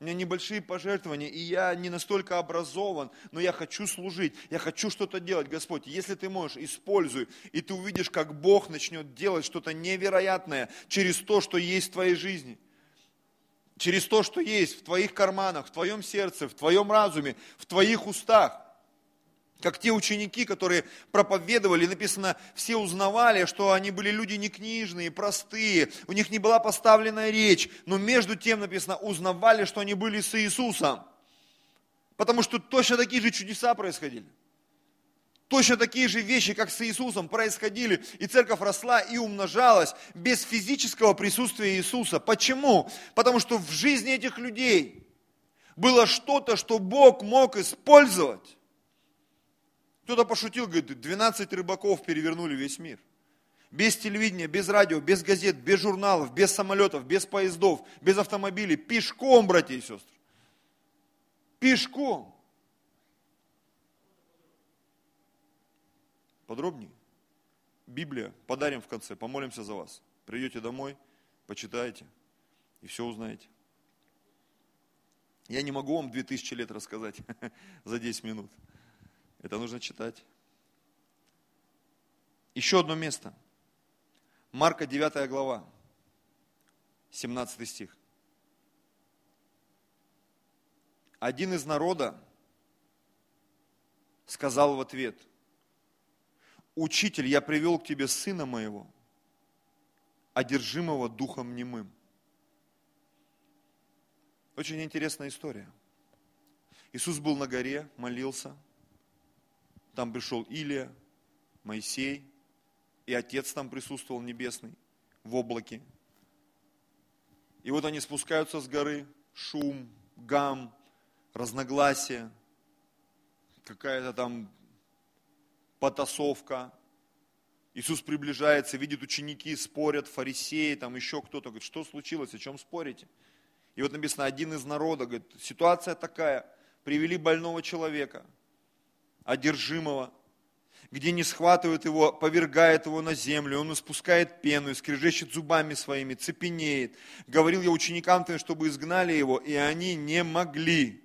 У меня небольшие пожертвования, и я не настолько образован, но я хочу служить, я хочу что-то делать. Господь, если ты можешь, используй, и ты увидишь, как Бог начнет делать что-то невероятное через то, что есть в твоей жизни через то, что есть в твоих карманах, в твоем сердце, в твоем разуме, в твоих устах. Как те ученики, которые проповедовали, написано, все узнавали, что они были люди не книжные, простые, у них не была поставленная речь, но между тем написано, узнавали, что они были с Иисусом. Потому что точно такие же чудеса происходили. Точно такие же вещи, как с Иисусом, происходили, и церковь росла и умножалась без физического присутствия Иисуса. Почему? Потому что в жизни этих людей было что-то, что Бог мог использовать кто-то пошутил, говорит, 12 рыбаков перевернули весь мир. Без телевидения, без радио, без газет, без журналов, без самолетов, без поездов, без автомобилей. Пешком, братья и сестры. Пешком. Подробнее. Библия подарим в конце, помолимся за вас. Придете домой, почитаете и все узнаете. Я не могу вам 2000 лет рассказать за 10 минут. Это нужно читать. Еще одно место. Марка 9 глава, 17 стих. Один из народа сказал в ответ, «Учитель, я привел к тебе сына моего, одержимого духом немым». Очень интересная история. Иисус был на горе, молился – там пришел Илия, Моисей, и Отец там присутствовал небесный в облаке. И вот они спускаются с горы, шум, гам, разногласия, какая-то там потасовка. Иисус приближается, видит ученики, спорят, фарисеи, там еще кто-то, говорит, что случилось, о чем спорите? И вот написано, один из народа, говорит, ситуация такая, привели больного человека – одержимого, где не схватывают его, повергает его на землю, он испускает пену, и скрежещет зубами своими, цепенеет. Говорил я ученикам твоим, чтобы изгнали его, и они не могли.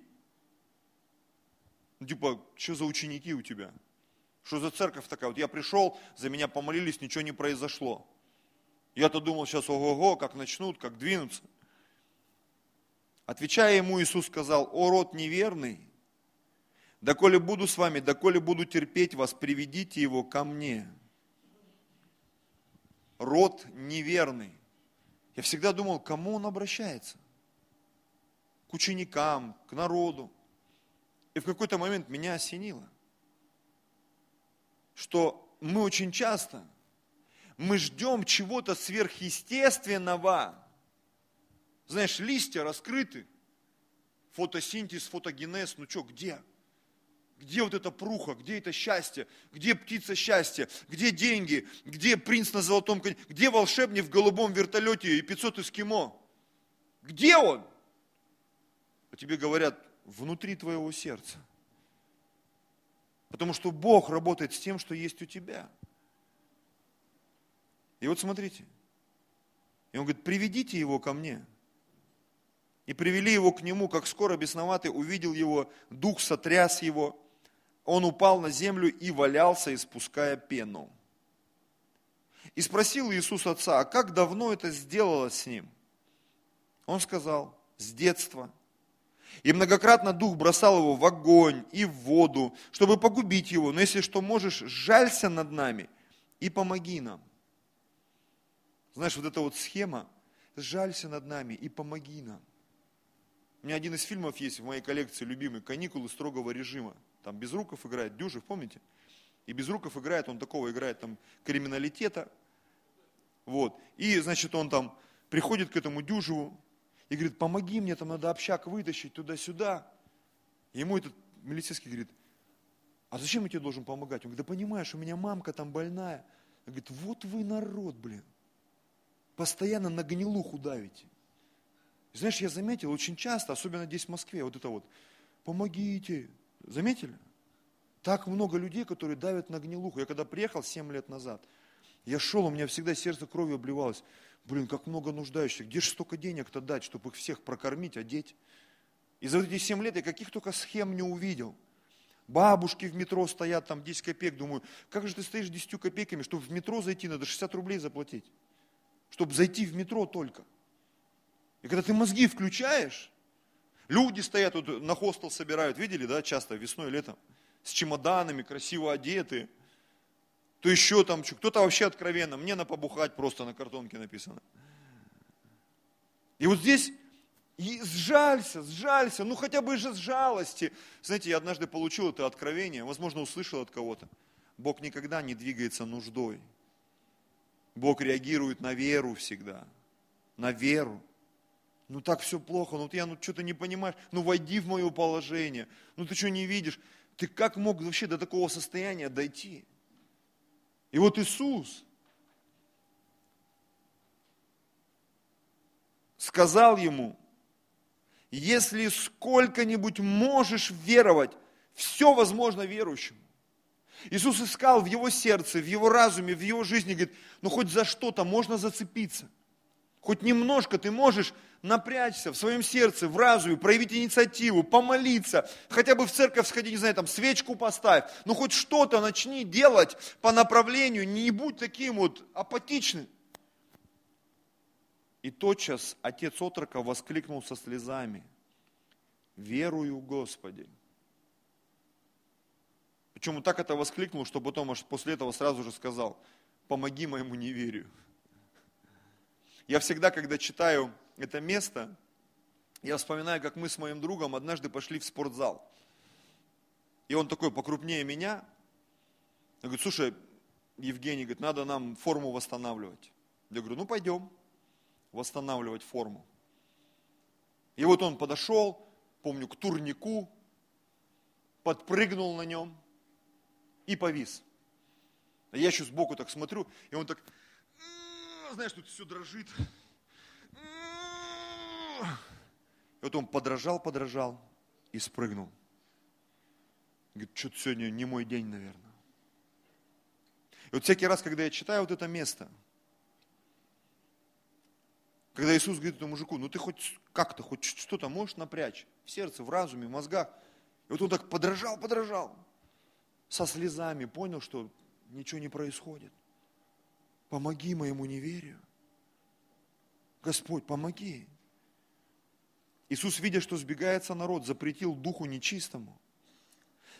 Типа, что за ученики у тебя? Что за церковь такая? Вот я пришел, за меня помолились, ничего не произошло. Я-то думал сейчас, ого-го, как начнут, как двинутся. Отвечая ему, Иисус сказал, о род неверный, Доколе буду с вами, доколе буду терпеть вас, приведите его ко мне. Род неверный. Я всегда думал, к кому он обращается? К ученикам, к народу. И в какой-то момент меня осенило, что мы очень часто, мы ждем чего-то сверхъестественного. Знаешь, листья раскрыты, фотосинтез, фотогенез, ну что, где? Где вот эта пруха, где это счастье, где птица счастья, где деньги, где принц на золотом коне, где волшебник в голубом вертолете и 500 эскимо? Где он? А тебе говорят, внутри твоего сердца. Потому что Бог работает с тем, что есть у тебя. И вот смотрите. И он говорит, приведите его ко мне. И привели его к нему, как скоро бесноватый увидел его, дух сотряс его, он упал на землю и валялся, испуская пену. И спросил Иисус отца, а как давно это сделалось с ним? Он сказал, с детства. И многократно дух бросал его в огонь и в воду, чтобы погубить его. Но если что можешь, жалься над нами и помоги нам. Знаешь, вот эта вот схема, жалься над нами и помоги нам. У меня один из фильмов есть в моей коллекции любимый «Каникулы строгого режима». Там Безруков играет, Дюжев, помните? И Безруков играет, он такого играет, там, криминалитета. Вот. И, значит, он там приходит к этому Дюжеву и говорит, помоги мне, там надо общак вытащить туда-сюда. ему этот милицейский говорит, а зачем я тебе должен помогать? Он говорит, да понимаешь, у меня мамка там больная. Он говорит, вот вы народ, блин. Постоянно на гнилуху давите. И знаешь, я заметил очень часто, особенно здесь в Москве, вот это вот, помогите. Заметили? Так много людей, которые давят на гнилуху. Я когда приехал 7 лет назад, я шел, у меня всегда сердце кровью обливалось. Блин, как много нуждающих. Где же столько денег-то дать, чтобы их всех прокормить, одеть? И за эти 7 лет я каких только схем не увидел. Бабушки в метро стоят, там 10 копеек. Думаю, как же ты стоишь 10 копейками, чтобы в метро зайти, надо 60 рублей заплатить. Чтобы зайти в метро только. И когда ты мозги включаешь, люди стоят тут на хостел собирают, видели, да, часто весной, летом, с чемоданами, красиво одеты, то еще там, кто-то вообще откровенно, мне на побухать просто на картонке написано. И вот здесь и сжалься, сжалься, ну хотя бы же с жалости. Знаете, я однажды получил это откровение, возможно, услышал от кого-то. Бог никогда не двигается нуждой. Бог реагирует на веру всегда, на веру ну так все плохо, ну я ну что-то не понимаешь, ну войди в мое положение, ну ты что не видишь, ты как мог вообще до такого состояния дойти? И вот Иисус сказал ему, если сколько-нибудь можешь веровать, все возможно верующему. Иисус искал в его сердце, в его разуме, в его жизни, говорит, ну хоть за что-то можно зацепиться. Хоть немножко ты можешь напрячься в своем сердце, в разуме, проявить инициативу, помолиться, хотя бы в церковь сходи, не знаю, там свечку поставь, ну хоть что-то начни делать по направлению, не будь таким вот апатичным. И тотчас отец отрока воскликнул со слезами, верую Господи. Почему так это воскликнул, что потом аж после этого сразу же сказал, помоги моему неверию. Я всегда, когда читаю это место, я вспоминаю, как мы с моим другом однажды пошли в спортзал. И он такой покрупнее меня. Я говорю, слушай, Евгений, говорит, надо нам форму восстанавливать. Я говорю, ну пойдем восстанавливать форму. И вот он подошел, помню, к турнику, подпрыгнул на нем и повис. Я еще сбоку так смотрю, и он так знаешь, тут все дрожит. И вот он подражал, подражал и спрыгнул. Говорит, что-то сегодня не мой день, наверное. И вот всякий раз, когда я читаю вот это место, когда Иисус говорит этому мужику, ну ты хоть как-то, хоть что-то можешь напрячь в сердце, в разуме, в мозгах. И вот он так подражал, подражал, со слезами, понял, что ничего не происходит помоги моему неверию. Господь, помоги. Иисус, видя, что сбегается народ, запретил духу нечистому,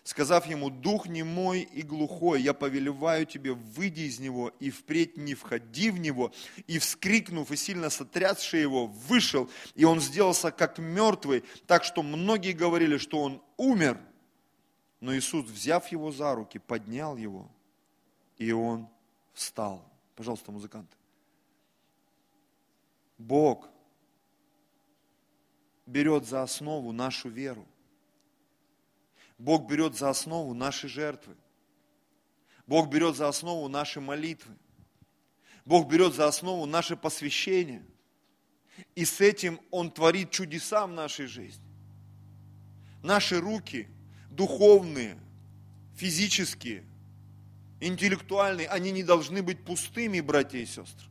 сказав ему, дух не мой и глухой, я повелеваю тебе, выйди из него и впредь не входи в него. И вскрикнув и сильно сотрясши его, вышел, и он сделался как мертвый, так что многие говорили, что он умер. Но Иисус, взяв его за руки, поднял его, и он встал. Пожалуйста, музыканты. Бог берет за основу нашу веру. Бог берет за основу наши жертвы. Бог берет за основу наши молитвы. Бог берет за основу наше посвящение. И с этим Он творит чудеса в нашей жизни. Наши руки духовные, физические, интеллектуальные, они не должны быть пустыми, братья и сестры,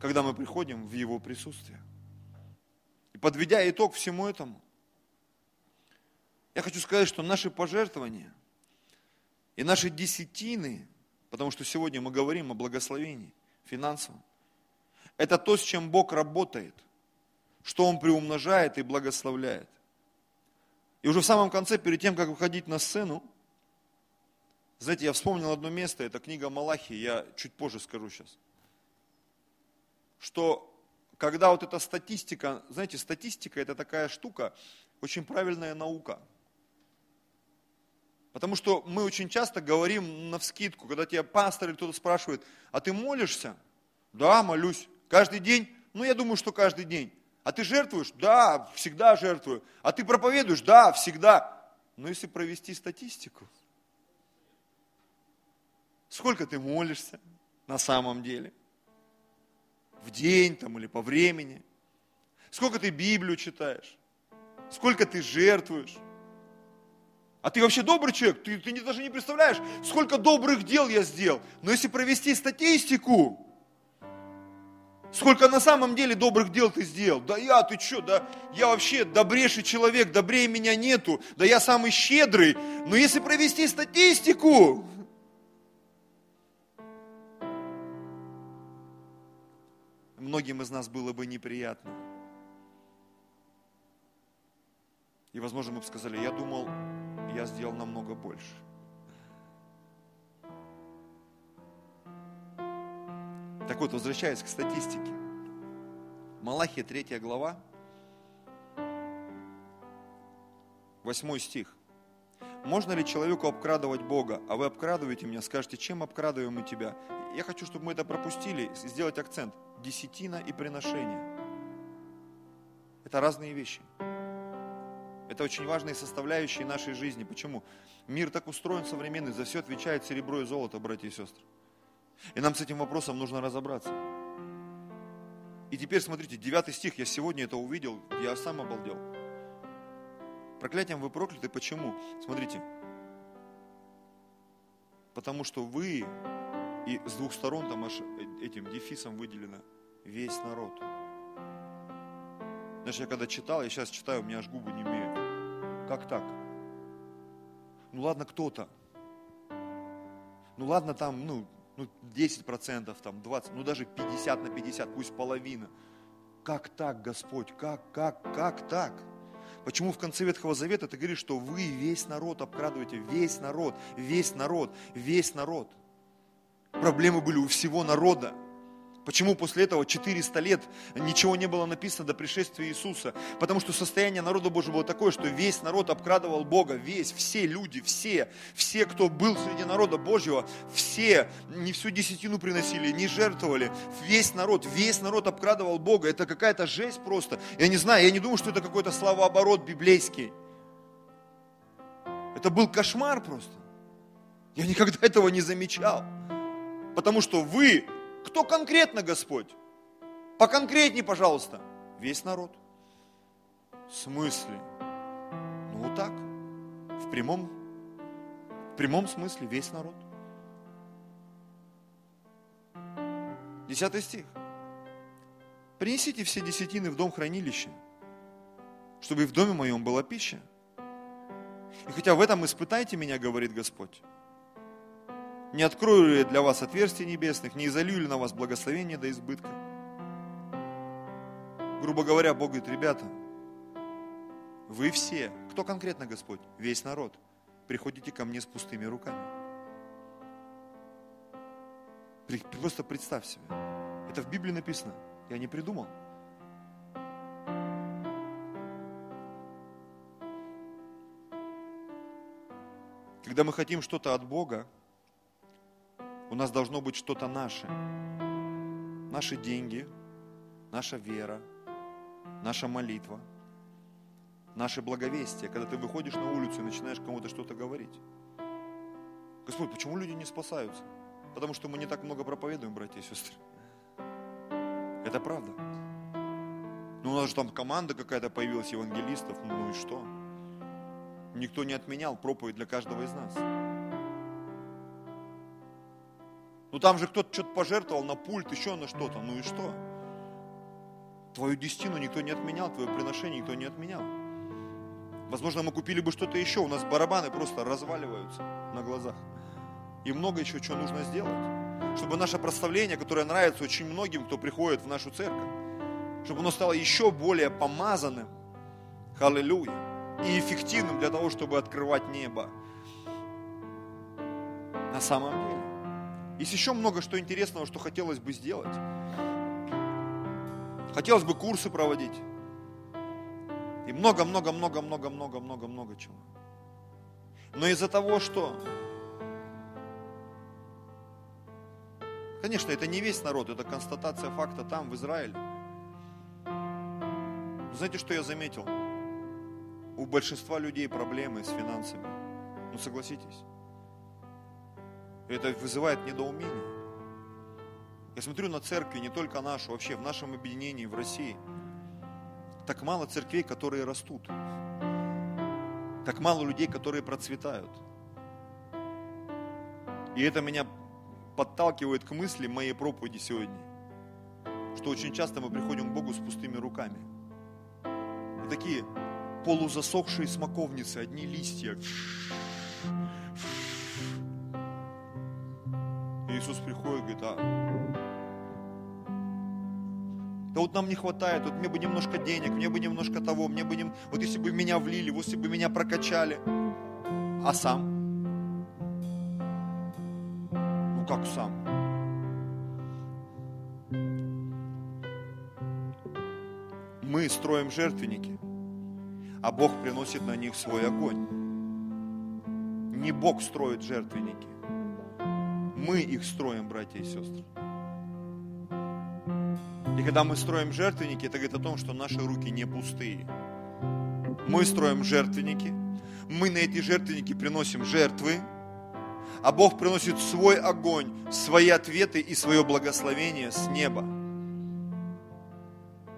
когда мы приходим в Его присутствие. И подведя итог всему этому, я хочу сказать, что наши пожертвования и наши десятины, потому что сегодня мы говорим о благословении, финансово. Это то, с чем Бог работает, что Он приумножает и благословляет. И уже в самом конце, перед тем, как выходить на сцену, знаете, я вспомнил одно место, это книга Малахи, я чуть позже скажу сейчас, что когда вот эта статистика, знаете, статистика это такая штука, очень правильная наука. Потому что мы очень часто говорим на вскидку, когда тебя пастор или кто-то спрашивает, а ты молишься? Да, молюсь. Каждый день? Ну, я думаю, что каждый день. А ты жертвуешь? Да, всегда жертвую. А ты проповедуешь? Да, всегда. Но если провести статистику, сколько ты молишься на самом деле? В день там или по времени? Сколько ты Библию читаешь? Сколько ты жертвуешь? А ты вообще добрый человек, ты, ты даже не представляешь, сколько добрых дел я сделал. Но если провести статистику, Сколько на самом деле добрых дел ты сделал? Да я, ты что, да я вообще добрейший человек, добрее меня нету, да я самый щедрый. Но если провести статистику, многим из нас было бы неприятно. И, возможно, мы бы сказали, я думал, я сделал намного больше. Так вот, возвращаясь к статистике. Малахия 3 глава, 8 стих. Можно ли человеку обкрадывать Бога? А вы обкрадываете меня, скажете, чем обкрадываем мы тебя? Я хочу, чтобы мы это пропустили, сделать акцент. Десятина и приношение. Это разные вещи. Это очень важные составляющие нашей жизни. Почему? Мир так устроен современный, за все отвечает серебро и золото, братья и сестры. И нам с этим вопросом нужно разобраться. И теперь смотрите, 9 стих, я сегодня это увидел, я сам обалдел. Проклятием вы прокляты, почему? Смотрите, потому что вы, и с двух сторон там аж этим дефисом выделено, весь народ. Знаешь, я когда читал, я сейчас читаю, у меня аж губы не имеют. Как так? Ну ладно, кто-то. Ну ладно, там, ну, ну 10%, там 20, ну даже 50 на 50, пусть половина. Как так, Господь? Как, как, как так? Почему в конце Ветхого Завета ты говоришь, что вы весь народ обкрадываете, весь народ, весь народ, весь народ. Проблемы были у всего народа. Почему после этого 400 лет ничего не было написано до пришествия Иисуса? Потому что состояние народа Божьего было такое, что весь народ обкрадывал Бога, весь, все люди, все, все, кто был среди народа Божьего, все, не всю десятину приносили, не жертвовали, весь народ, весь народ обкрадывал Бога. Это какая-то жесть просто. Я не знаю, я не думаю, что это какой-то словооборот библейский. Это был кошмар просто. Я никогда этого не замечал. Потому что вы кто конкретно Господь? Поконкретней, пожалуйста. Весь народ. В смысле? Ну так. В прямом, в прямом смысле весь народ. Десятый стих. Принесите все десятины в дом хранилища, чтобы и в доме моем была пища. И хотя в этом испытайте меня, говорит Господь, не открою ли для вас отверстий небесных, не изолью ли на вас благословение до избытка? Грубо говоря, Бог говорит, ребята, вы все, кто конкретно Господь? Весь народ, приходите ко мне с пустыми руками. Просто представь себе. Это в Библии написано. Я не придумал. Когда мы хотим что-то от Бога, у нас должно быть что-то наше. Наши деньги, наша вера, наша молитва, наше благовестие, когда ты выходишь на улицу и начинаешь кому-то что-то говорить. Господь, почему люди не спасаются? Потому что мы не так много проповедуем, братья и сестры. Это правда. Ну, у нас же там команда какая-то появилась евангелистов, ну и что? Никто не отменял проповедь для каждого из нас. Ну там же кто-то что-то пожертвовал на пульт, еще на что-то. Ну и что? Твою десятину никто не отменял, твое приношение никто не отменял. Возможно, мы купили бы что-то еще. У нас барабаны просто разваливаются на глазах. И много еще чего нужно сделать. чтобы наше прославление, которое нравится очень многим, кто приходит в нашу церковь, чтобы оно стало еще более помазанным, аллилуйя, и эффективным для того, чтобы открывать небо. На самом деле. Есть еще много что интересного, что хотелось бы сделать. Хотелось бы курсы проводить. И много-много-много-много-много-много-много чего. Но из-за того, что Конечно, это не весь народ, это констатация факта там, в Израиле. Знаете, что я заметил? У большинства людей проблемы с финансами. Ну согласитесь. Это вызывает недоумение. Я смотрю на церкви, не только нашу, вообще в нашем объединении в России. Так мало церквей, которые растут. Так мало людей, которые процветают. И это меня подталкивает к мысли моей проповеди сегодня, что очень часто мы приходим к Богу с пустыми руками. И такие полузасохшие смоковницы, одни листья. Иисус приходит и говорит, а да вот нам не хватает, вот мне бы немножко денег, мне бы немножко того, мне бы не... вот если бы меня влили, вот если бы меня прокачали, а сам? как сам. Мы строим жертвенники, а Бог приносит на них свой огонь. Не Бог строит жертвенники. Мы их строим, братья и сестры. И когда мы строим жертвенники, это говорит о том, что наши руки не пустые. Мы строим жертвенники, мы на эти жертвенники приносим жертвы, а Бог приносит свой огонь, свои ответы и свое благословение с неба.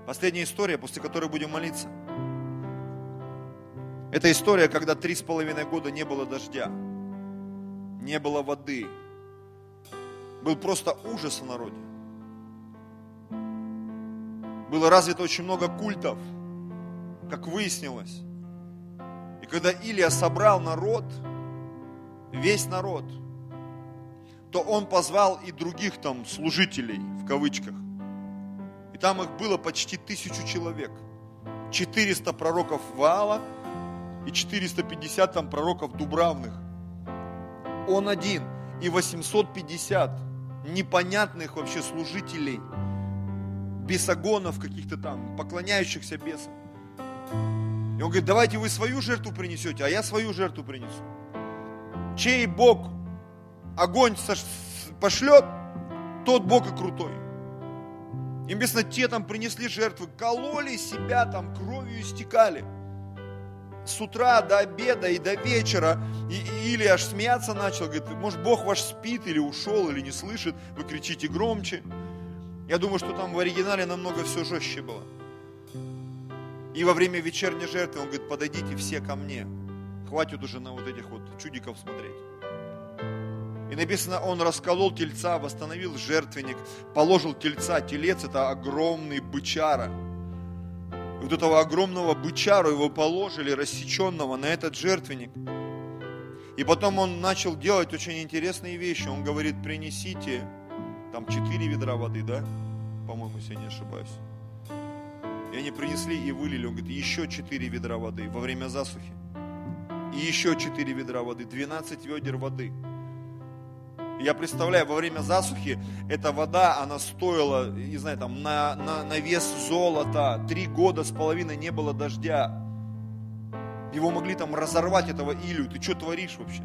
Последняя история, после которой будем молиться. Это история, когда три с половиной года не было дождя, не было воды. Был просто ужас в народе. Было развито очень много культов, как выяснилось. И когда Илия собрал народ – весь народ, то он позвал и других там служителей, в кавычках. И там их было почти тысячу человек. 400 пророков Ваала и 450 там пророков Дубравных. Он один и 850 непонятных вообще служителей, бесогонов каких-то там, поклоняющихся бесам. И он говорит, давайте вы свою жертву принесете, а я свою жертву принесу чей Бог огонь пошлет, тот Бог и крутой. И написано, те там принесли жертвы, кололи себя там, кровью истекали. С утра до обеда и до вечера. И, или аж смеяться начал, говорит, может Бог ваш спит или ушел, или не слышит, вы кричите громче. Я думаю, что там в оригинале намного все жестче было. И во время вечерней жертвы он говорит, подойдите все ко мне. Хватит уже на вот этих вот чудиков смотреть. И написано, он расколол тельца, восстановил жертвенник, положил тельца. Телец это огромный бычара. И вот этого огромного бычару его положили, рассеченного, на этот жертвенник. И потом он начал делать очень интересные вещи. Он говорит, принесите там четыре ведра воды, да? По-моему, если я не ошибаюсь. И они принесли и вылили. Он говорит, еще четыре ведра воды во время засухи и еще 4 ведра воды, 12 ведер воды. Я представляю, во время засухи эта вода, она стоила, не знаю, там, на, на, на вес золота. Три года с половиной не было дождя. Его могли там разорвать, этого Илью. Ты что творишь вообще?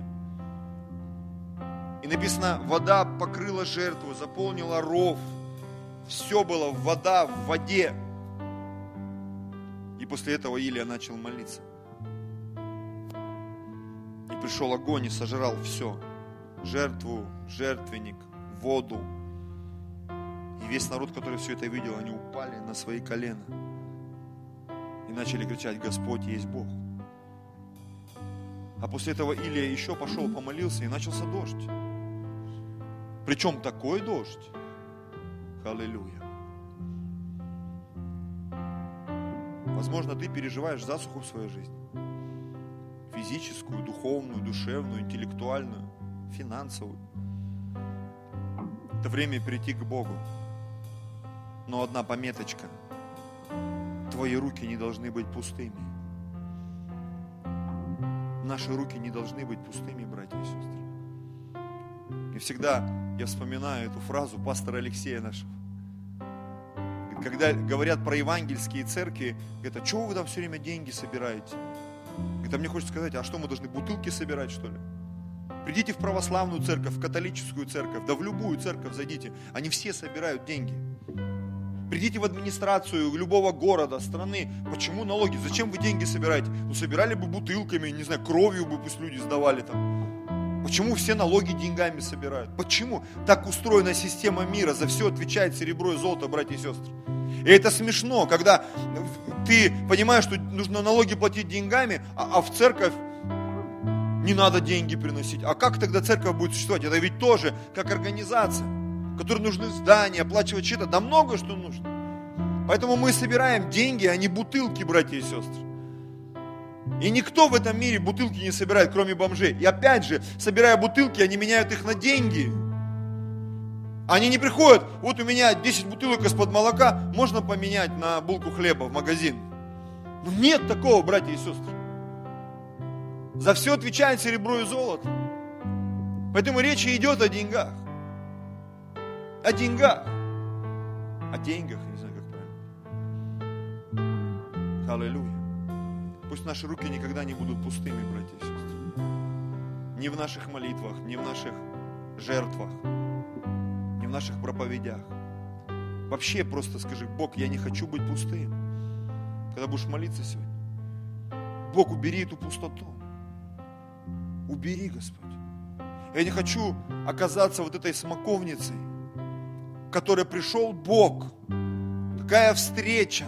И написано, вода покрыла жертву, заполнила ров. Все было, вода в воде. И после этого Илия начал молиться пришел огонь и сожрал все. Жертву, жертвенник, воду. И весь народ, который все это видел, они упали на свои колена. И начали кричать, Господь есть Бог. А после этого Илия еще пошел, помолился, и начался дождь. Причем такой дождь. Аллилуйя. Возможно, ты переживаешь засуху в своей жизни физическую, духовную, душевную, интеллектуальную, финансовую. Это время прийти к Богу. Но одна пометочка. Твои руки не должны быть пустыми. Наши руки не должны быть пустыми, братья и сестры. И всегда я вспоминаю эту фразу пастора Алексея нашего. Когда говорят про евангельские церкви, говорят, а чего вы там все время деньги собираете? Говорит, а мне хочется сказать, а что мы должны бутылки собирать, что ли? Придите в православную церковь, в католическую церковь, да в любую церковь зайдите. Они все собирают деньги. Придите в администрацию любого города, страны. Почему налоги? Зачем вы деньги собираете? Ну, собирали бы бутылками, не знаю, кровью бы пусть люди сдавали там. Почему все налоги деньгами собирают? Почему? Так устроена система мира, за все отвечает серебро и золото, братья и сестры. И это смешно, когда ты понимаешь, что нужно налоги платить деньгами, а, а в церковь не надо деньги приносить. А как тогда церковь будет существовать? Это ведь тоже как организация которым нужны здания, оплачивать что-то, да много что нужно. Поэтому мы собираем деньги, а не бутылки, братья и сестры. И никто в этом мире бутылки не собирает, кроме бомжей. И опять же, собирая бутылки, они меняют их на деньги. Они не приходят, вот у меня 10 бутылок из-под молока, можно поменять на булку хлеба в магазин. Ну, нет такого, братья и сестры. За все отвечает серебро и золото. Поэтому речь идет о деньгах о деньгах. О деньгах, не знаю, как правильно. Аллилуйя. Пусть наши руки никогда не будут пустыми, братья и сестры. Ни в наших молитвах, ни в наших жертвах, ни в наших проповедях. Вообще просто скажи, Бог, я не хочу быть пустым. Когда будешь молиться сегодня, Бог, убери эту пустоту. Убери, Господь. Я не хочу оказаться вот этой смоковницей, которой пришел Бог. Какая встреча.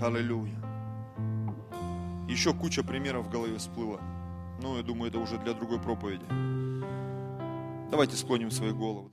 Аллилуйя. Еще куча примеров в голове всплыла. Но я думаю, это уже для другой проповеди. Давайте склоним свои головы.